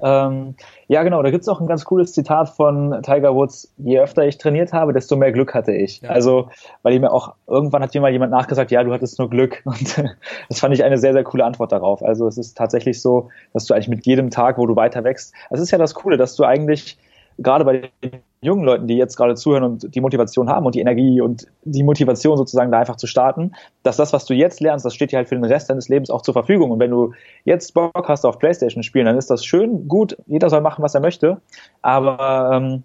Ähm, ja, genau, da gibt es auch ein ganz cooles Zitat von Tiger Woods. Je öfter ich trainiert habe, desto mehr Glück hatte ich. Ja. Also, weil ich mir auch, irgendwann hat mir mal jemand nachgesagt, ja, du hattest nur Glück. Und das fand ich eine sehr, sehr coole Antwort darauf. Also es ist tatsächlich so, dass du eigentlich mit jedem Tag, wo du weiter wächst, es ist ja das Coole, dass du eigentlich gerade bei den jungen Leuten, die jetzt gerade zuhören und die Motivation haben und die Energie und die Motivation sozusagen da einfach zu starten, dass das, was du jetzt lernst, das steht dir halt für den Rest deines Lebens auch zur Verfügung. Und wenn du jetzt Bock hast auf Playstation spielen, dann ist das schön, gut, jeder soll machen, was er möchte. Aber ähm,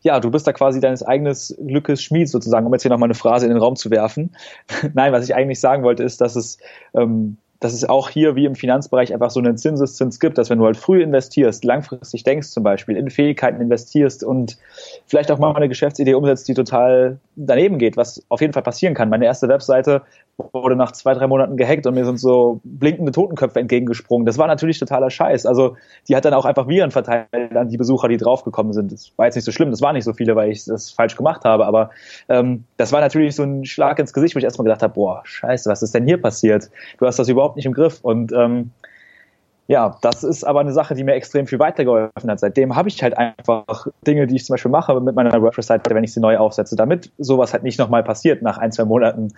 ja, du bist da quasi deines eigenen Glückes Schmied sozusagen, um jetzt hier nochmal eine Phrase in den Raum zu werfen. Nein, was ich eigentlich sagen wollte, ist, dass es ähm, dass es auch hier wie im Finanzbereich einfach so einen Zinseszins gibt, dass wenn du halt früh investierst, langfristig denkst zum Beispiel, in Fähigkeiten investierst und vielleicht auch mal eine Geschäftsidee umsetzt, die total daneben geht, was auf jeden Fall passieren kann. Meine erste Webseite wurde nach zwei, drei Monaten gehackt und mir sind so blinkende Totenköpfe entgegengesprungen. Das war natürlich totaler Scheiß. Also die hat dann auch einfach Viren verteilt an die Besucher, die draufgekommen sind. Das war jetzt nicht so schlimm, das waren nicht so viele, weil ich das falsch gemacht habe, aber ähm, das war natürlich so ein Schlag ins Gesicht, wo ich erstmal gedacht habe, boah, scheiße, was ist denn hier passiert? Du hast das überhaupt nicht im Griff. Und ähm, ja, das ist aber eine Sache, die mir extrem viel weitergeholfen hat. Seitdem habe ich halt einfach Dinge, die ich zum Beispiel mache mit meiner WordPress-Seite, wenn ich sie neu aufsetze, damit sowas halt nicht nochmal passiert nach ein, zwei Monaten,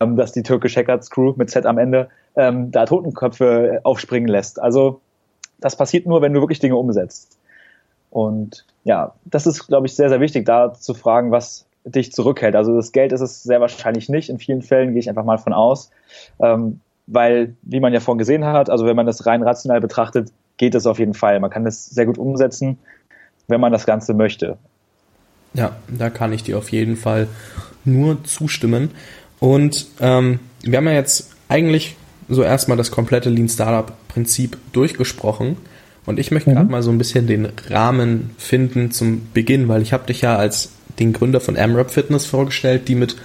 ähm, dass die türkische Hackers Crew mit Z am Ende ähm, da Totenköpfe aufspringen lässt. Also das passiert nur, wenn du wirklich Dinge umsetzt. Und ja, das ist, glaube ich, sehr, sehr wichtig, da zu fragen, was dich zurückhält. Also das Geld ist es sehr wahrscheinlich nicht. In vielen Fällen gehe ich einfach mal von aus. Ähm, weil, wie man ja vorhin gesehen hat, also wenn man das rein rational betrachtet, geht es auf jeden Fall. Man kann das sehr gut umsetzen, wenn man das Ganze möchte. Ja, da kann ich dir auf jeden Fall nur zustimmen. Und ähm, wir haben ja jetzt eigentlich so erstmal das komplette Lean Startup Prinzip durchgesprochen. Und ich möchte mhm. gerade mal so ein bisschen den Rahmen finden zum Beginn, weil ich habe dich ja als den Gründer von AmRap Fitness vorgestellt, die mit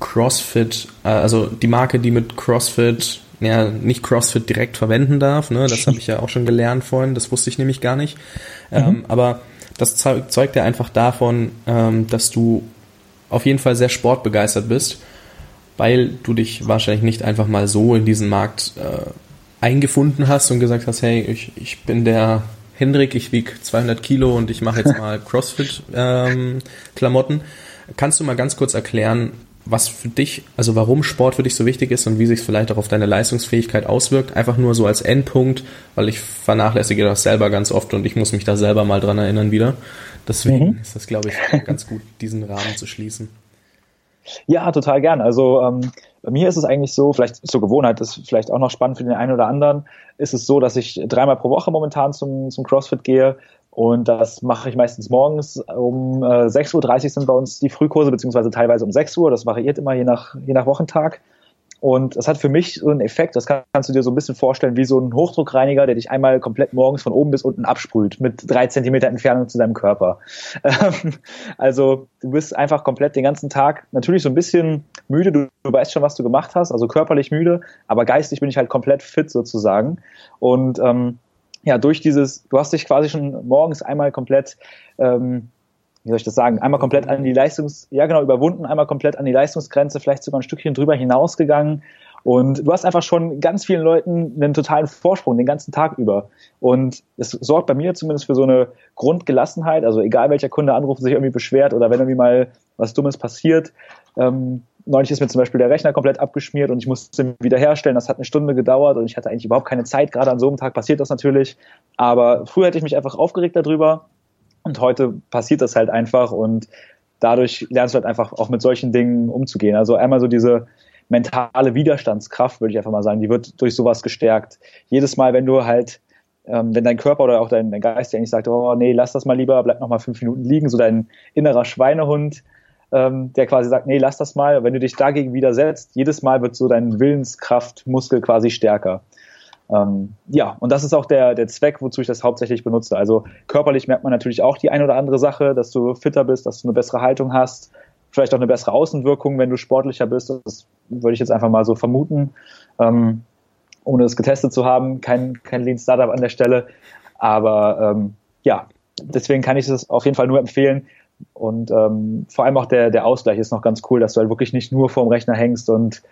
CrossFit, äh, also die Marke, die mit CrossFit ja, nicht CrossFit direkt verwenden darf. Ne? Das habe ich ja auch schon gelernt vorhin, das wusste ich nämlich gar nicht. Mhm. Ähm, aber das zeugt ja einfach davon, ähm, dass du auf jeden Fall sehr sportbegeistert bist, weil du dich wahrscheinlich nicht einfach mal so in diesen Markt äh, eingefunden hast und gesagt hast, hey, ich, ich bin der Hendrik, ich wiege 200 Kilo und ich mache jetzt mal CrossFit-Klamotten. Ähm, Kannst du mal ganz kurz erklären, was für dich, also warum Sport für dich so wichtig ist und wie sich es vielleicht auch auf deine Leistungsfähigkeit auswirkt. Einfach nur so als Endpunkt, weil ich vernachlässige das selber ganz oft und ich muss mich da selber mal dran erinnern wieder. Deswegen mhm. ist das, glaube ich, ganz gut, diesen Rahmen zu schließen. Ja, total gern. Also ähm, bei mir ist es eigentlich so, vielleicht zur Gewohnheit, das ist vielleicht auch noch spannend für den einen oder anderen, ist es so, dass ich dreimal pro Woche momentan zum, zum CrossFit gehe und das mache ich meistens morgens um äh, 6.30 Uhr sind bei uns die Frühkurse, beziehungsweise teilweise um 6 Uhr. Das variiert immer je nach, je nach Wochentag. Und das hat für mich so einen Effekt, das kannst du dir so ein bisschen vorstellen, wie so ein Hochdruckreiniger, der dich einmal komplett morgens von oben bis unten absprüht, mit drei Zentimeter Entfernung zu deinem Körper. also du bist einfach komplett den ganzen Tag natürlich so ein bisschen müde, du, du weißt schon, was du gemacht hast, also körperlich müde, aber geistig bin ich halt komplett fit sozusagen. Und ähm, ja, durch dieses, du hast dich quasi schon morgens einmal komplett, ähm, wie soll ich das sagen, einmal komplett an die Leistungs, ja genau, überwunden, einmal komplett an die Leistungsgrenze, vielleicht sogar ein Stückchen drüber hinausgegangen. Und du hast einfach schon ganz vielen Leuten einen totalen Vorsprung den ganzen Tag über. Und es sorgt bei mir zumindest für so eine Grundgelassenheit. Also egal welcher Kunde anruft, sich irgendwie beschwert oder wenn irgendwie mal was Dummes passiert, ähm, neulich ist mir zum Beispiel der Rechner komplett abgeschmiert und ich musste ihn wiederherstellen. Das hat eine Stunde gedauert und ich hatte eigentlich überhaupt keine Zeit. Gerade an so einem Tag passiert das natürlich. Aber früher hätte ich mich einfach aufgeregt darüber und heute passiert das halt einfach und dadurch lernst du halt einfach auch mit solchen Dingen umzugehen. Also einmal so diese mentale Widerstandskraft, würde ich einfach mal sagen, die wird durch sowas gestärkt. Jedes Mal, wenn du halt ähm, wenn dein Körper oder auch dein, dein Geist eigentlich sagt, oh nee, lass das mal lieber, bleib noch mal fünf Minuten liegen, so dein innerer Schweinehund, ähm, der quasi sagt, nee, lass das mal. Wenn du dich dagegen widersetzt, jedes Mal wird so dein Willenskraftmuskel quasi stärker. Ähm, ja, und das ist auch der, der Zweck, wozu ich das hauptsächlich benutze. Also körperlich merkt man natürlich auch die eine oder andere Sache, dass du fitter bist, dass du eine bessere Haltung hast, vielleicht auch eine bessere Außenwirkung, wenn du sportlicher bist. Das würde ich jetzt einfach mal so vermuten, ähm, ohne es getestet zu haben. Kein, kein Lean Startup an der Stelle. Aber ähm, ja, deswegen kann ich es auf jeden Fall nur empfehlen, und ähm, vor allem auch der, der Ausgleich ist noch ganz cool, dass du halt wirklich nicht nur vorm Rechner hängst und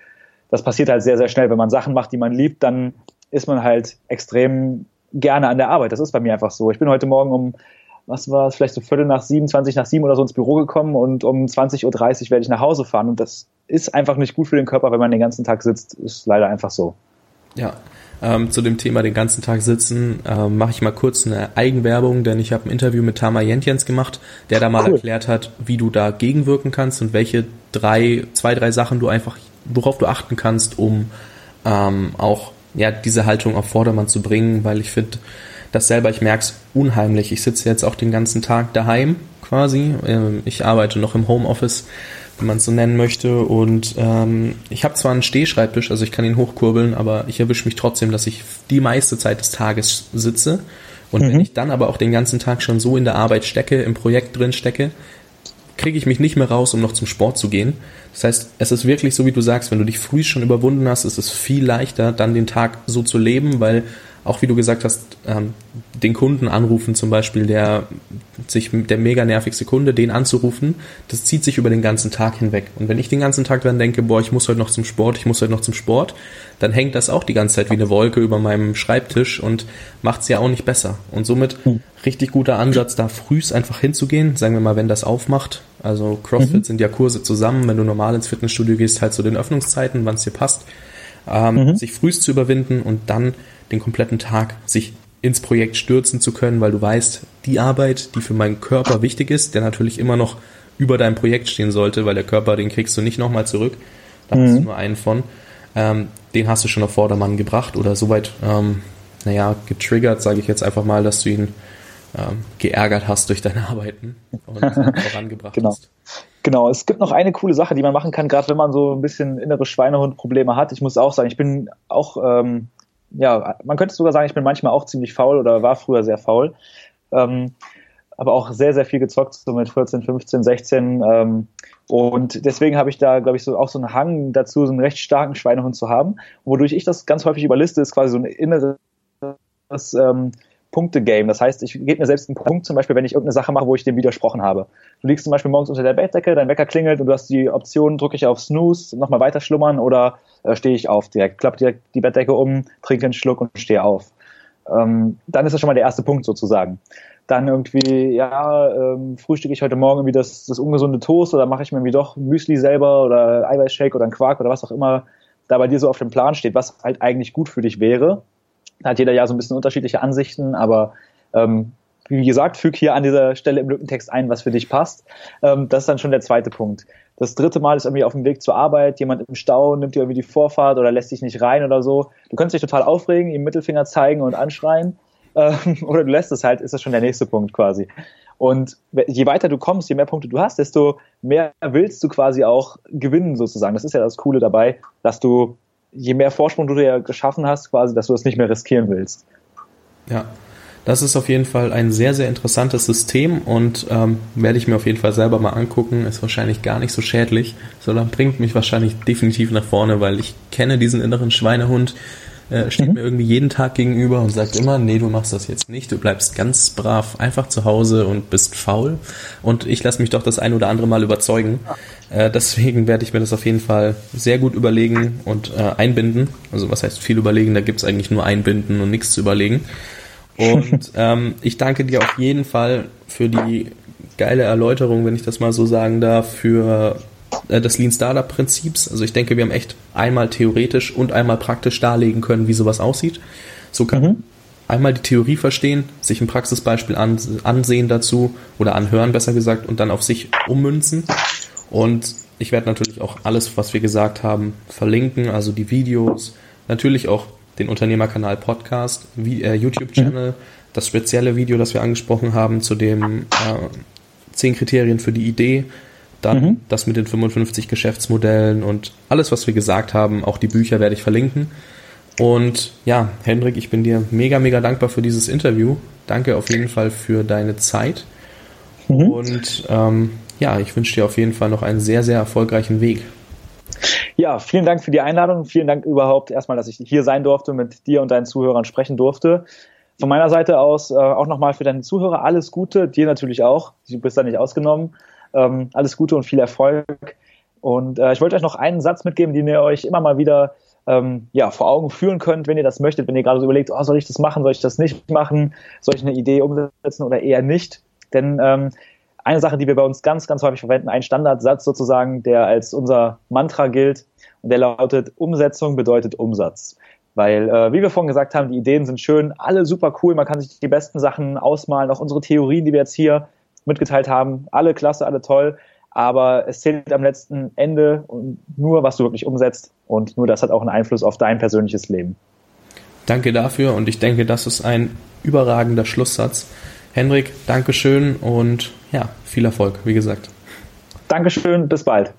das passiert halt sehr, sehr schnell. Wenn man Sachen macht, die man liebt, dann ist man halt extrem gerne an der Arbeit. Das ist bei mir einfach so. Ich bin heute Morgen um, was war es, vielleicht so Viertel nach sieben, 20 nach sieben oder so ins Büro gekommen und um 20.30 Uhr werde ich nach Hause fahren und das ist einfach nicht gut für den Körper, wenn man den ganzen Tag sitzt. Ist leider einfach so. Ja, ähm, zu dem Thema den ganzen Tag sitzen, ähm, mache ich mal kurz eine Eigenwerbung, denn ich habe ein Interview mit Tama Jentjens gemacht, der da mal cool. erklärt hat, wie du da gegenwirken kannst und welche drei, zwei, drei Sachen du einfach, worauf du achten kannst, um ähm, auch ja diese Haltung auf Vordermann zu bringen, weil ich finde das selber, ich merke es unheimlich. Ich sitze jetzt auch den ganzen Tag daheim quasi. Ähm, ich arbeite noch im Homeoffice, wenn man es so nennen möchte. Und ähm, ich habe zwar einen Stehschreibtisch, also ich kann ihn hochkurbeln, aber ich erwische mich trotzdem, dass ich die meiste Zeit des Tages sitze. Und mhm. wenn ich dann aber auch den ganzen Tag schon so in der Arbeit stecke, im Projekt drin stecke, kriege ich mich nicht mehr raus, um noch zum Sport zu gehen. Das heißt, es ist wirklich so, wie du sagst, wenn du dich früh schon überwunden hast, ist es viel leichter, dann den Tag so zu leben, weil auch wie du gesagt hast, ähm, den Kunden anrufen zum Beispiel, der sich der mega nervigste Kunde, den anzurufen, das zieht sich über den ganzen Tag hinweg. Und wenn ich den ganzen Tag dran denke, boah, ich muss heute noch zum Sport, ich muss heute noch zum Sport, dann hängt das auch die ganze Zeit wie eine Wolke über meinem Schreibtisch und macht es ja auch nicht besser. Und somit hm. richtig guter Ansatz, da frühs einfach hinzugehen, sagen wir mal, wenn das aufmacht. Also CrossFit mhm. sind ja Kurse zusammen, wenn du normal ins Fitnessstudio gehst, halt zu den Öffnungszeiten, wann es dir passt, ähm, mhm. sich frühst zu überwinden und dann den kompletten Tag sich ins Projekt stürzen zu können, weil du weißt, die Arbeit, die für meinen Körper wichtig ist, der natürlich immer noch über deinem Projekt stehen sollte, weil der Körper, den kriegst du nicht nochmal zurück, da mhm. hast du mhm. nur einen von, ähm, den hast du schon auf Vordermann gebracht oder soweit, ähm, naja, getriggert, sage ich jetzt einfach mal, dass du ihn ähm, geärgert hast durch deine Arbeiten und vorangebracht genau. hast. Genau, es gibt noch eine coole Sache, die man machen kann, gerade wenn man so ein bisschen innere Schweinehund-Probleme hat. Ich muss auch sagen, ich bin auch ähm, ja, man könnte sogar sagen, ich bin manchmal auch ziemlich faul oder war früher sehr faul. Ähm, aber auch sehr, sehr viel gezockt, so mit 14, 15, 16. Ähm, und deswegen habe ich da, glaube ich, so auch so einen Hang dazu, so einen recht starken Schweinehund zu haben. Wodurch ich das ganz häufig überliste, ist quasi so ein inneres ähm, Punkte-Game. Das heißt, ich gebe mir selbst einen Punkt, zum Beispiel, wenn ich irgendeine Sache mache, wo ich dem widersprochen habe. Du liegst zum Beispiel morgens unter der Bettdecke, dein Wecker klingelt und du hast die Option, drücke ich auf Snooze, nochmal weiter schlummern oder äh, stehe ich auf direkt, klappe direkt die Bettdecke um, trinke einen Schluck und stehe auf. Ähm, dann ist das schon mal der erste Punkt sozusagen. Dann irgendwie, ja, ähm, frühstücke ich heute Morgen irgendwie das, das ungesunde Toast oder mache ich mir irgendwie doch Müsli selber oder Eiweißshake oder einen Quark oder was auch immer da bei dir so auf dem Plan steht, was halt eigentlich gut für dich wäre hat jeder ja so ein bisschen unterschiedliche Ansichten, aber ähm, wie gesagt, füg hier an dieser Stelle im Lückentext ein, was für dich passt. Ähm, das ist dann schon der zweite Punkt. Das dritte Mal ist irgendwie auf dem Weg zur Arbeit, jemand im Stau nimmt dir irgendwie die Vorfahrt oder lässt dich nicht rein oder so. Du kannst dich total aufregen, ihm Mittelfinger zeigen und anschreien. Ähm, oder du lässt es halt, ist das schon der nächste Punkt quasi. Und je weiter du kommst, je mehr Punkte du hast, desto mehr willst du quasi auch gewinnen sozusagen. Das ist ja das Coole dabei, dass du je mehr Vorsprung du dir geschaffen hast, quasi, dass du es nicht mehr riskieren willst. Ja, das ist auf jeden Fall ein sehr, sehr interessantes System und ähm, werde ich mir auf jeden Fall selber mal angucken. Ist wahrscheinlich gar nicht so schädlich, sondern bringt mich wahrscheinlich definitiv nach vorne, weil ich kenne diesen inneren Schweinehund, äh, steht mhm. mir irgendwie jeden Tag gegenüber und sagt immer, nee, du machst das jetzt nicht, du bleibst ganz brav einfach zu Hause und bist faul. Und ich lasse mich doch das ein oder andere Mal überzeugen. Äh, deswegen werde ich mir das auf jeden Fall sehr gut überlegen und äh, einbinden. Also was heißt viel überlegen, da gibt's eigentlich nur einbinden und nichts zu überlegen. Und ähm, ich danke dir auf jeden Fall für die geile Erläuterung, wenn ich das mal so sagen darf, für des Lean Startup Prinzips. Also ich denke, wir haben echt einmal theoretisch und einmal praktisch darlegen können, wie sowas aussieht. So kann mhm. einmal die Theorie verstehen, sich ein Praxisbeispiel ansehen dazu oder anhören, besser gesagt, und dann auf sich ummünzen. Und ich werde natürlich auch alles, was wir gesagt haben, verlinken, also die Videos, natürlich auch den Unternehmerkanal Podcast, äh, YouTube-Channel, mhm. das spezielle Video, das wir angesprochen haben zu dem äh, zehn Kriterien für die Idee, dann mhm. das mit den 55 Geschäftsmodellen und alles, was wir gesagt haben, auch die Bücher werde ich verlinken. Und ja, Hendrik, ich bin dir mega, mega dankbar für dieses Interview. Danke auf jeden Fall für deine Zeit. Mhm. Und ähm, ja, ich wünsche dir auf jeden Fall noch einen sehr, sehr erfolgreichen Weg. Ja, vielen Dank für die Einladung. Vielen Dank überhaupt erstmal, dass ich hier sein durfte, mit dir und deinen Zuhörern sprechen durfte. Von meiner Seite aus äh, auch nochmal für deine Zuhörer alles Gute, dir natürlich auch. Du bist da nicht ausgenommen. Ähm, alles Gute und viel Erfolg. Und äh, ich wollte euch noch einen Satz mitgeben, den ihr euch immer mal wieder ähm, ja, vor Augen führen könnt, wenn ihr das möchtet, wenn ihr gerade so überlegt, oh, soll ich das machen, soll ich das nicht machen, soll ich eine Idee umsetzen oder eher nicht. Denn ähm, eine Sache, die wir bei uns ganz, ganz häufig verwenden, ein Standardsatz sozusagen, der als unser Mantra gilt und der lautet, Umsetzung bedeutet Umsatz. Weil, äh, wie wir vorhin gesagt haben, die Ideen sind schön, alle super cool, man kann sich die besten Sachen ausmalen, auch unsere Theorien, die wir jetzt hier mitgeteilt haben. Alle klasse, alle toll. Aber es zählt am letzten Ende nur, was du wirklich umsetzt. Und nur das hat auch einen Einfluss auf dein persönliches Leben. Danke dafür und ich denke, das ist ein überragender Schlusssatz. Hendrik, Dankeschön und ja, viel Erfolg, wie gesagt. Dankeschön, bis bald.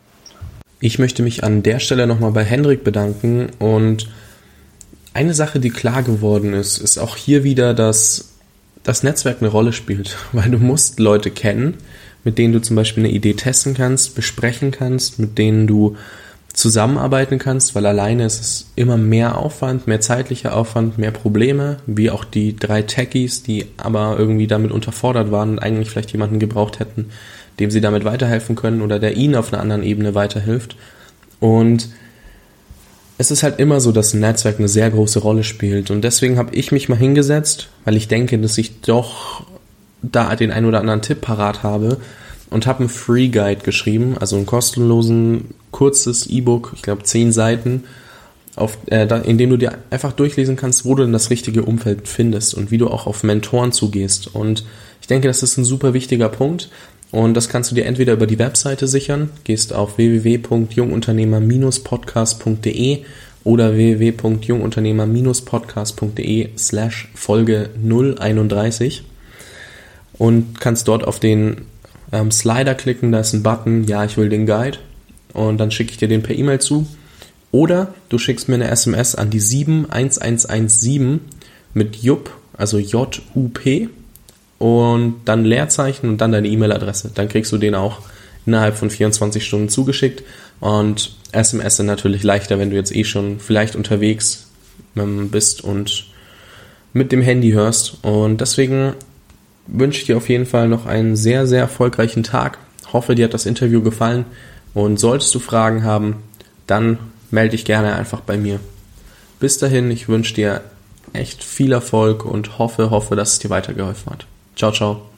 Ich möchte mich an der Stelle nochmal bei Hendrik bedanken und eine Sache, die klar geworden ist, ist auch hier wieder, dass das Netzwerk eine Rolle spielt, weil du musst Leute kennen, mit denen du zum Beispiel eine Idee testen kannst, besprechen kannst, mit denen du zusammenarbeiten kannst, weil alleine ist es immer mehr Aufwand, mehr zeitlicher Aufwand, mehr Probleme, wie auch die drei Techies, die aber irgendwie damit unterfordert waren und eigentlich vielleicht jemanden gebraucht hätten, dem sie damit weiterhelfen können oder der ihnen auf einer anderen Ebene weiterhilft. Und es ist halt immer so, dass ein Netzwerk eine sehr große Rolle spielt. Und deswegen habe ich mich mal hingesetzt, weil ich denke, dass ich doch da den ein oder anderen Tipp parat habe und habe einen Free Guide geschrieben, also einen kostenlosen, kurzes E-Book, ich glaube zehn Seiten, auf, äh, in dem du dir einfach durchlesen kannst, wo du denn das richtige Umfeld findest und wie du auch auf Mentoren zugehst. Und ich denke, das ist ein super wichtiger Punkt. Und das kannst du dir entweder über die Webseite sichern, gehst auf www.jungunternehmer-podcast.de oder www.jungunternehmer-podcast.de slash Folge 031 und kannst dort auf den ähm, Slider klicken, da ist ein Button, ja, ich will den Guide und dann schicke ich dir den per E-Mail zu. Oder du schickst mir eine SMS an die 71117 mit JUP, also J-U-P und dann Leerzeichen und dann deine E-Mail-Adresse. Dann kriegst du den auch innerhalb von 24 Stunden zugeschickt und SMS sind natürlich leichter, wenn du jetzt eh schon vielleicht unterwegs ähm, bist und mit dem Handy hörst. Und deswegen wünsche ich dir auf jeden Fall noch einen sehr, sehr erfolgreichen Tag. Hoffe, dir hat das Interview gefallen und solltest du Fragen haben, dann melde dich gerne einfach bei mir. Bis dahin, ich wünsche dir echt viel Erfolg und hoffe, hoffe, dass es dir weitergeholfen hat. Ciao, ciao.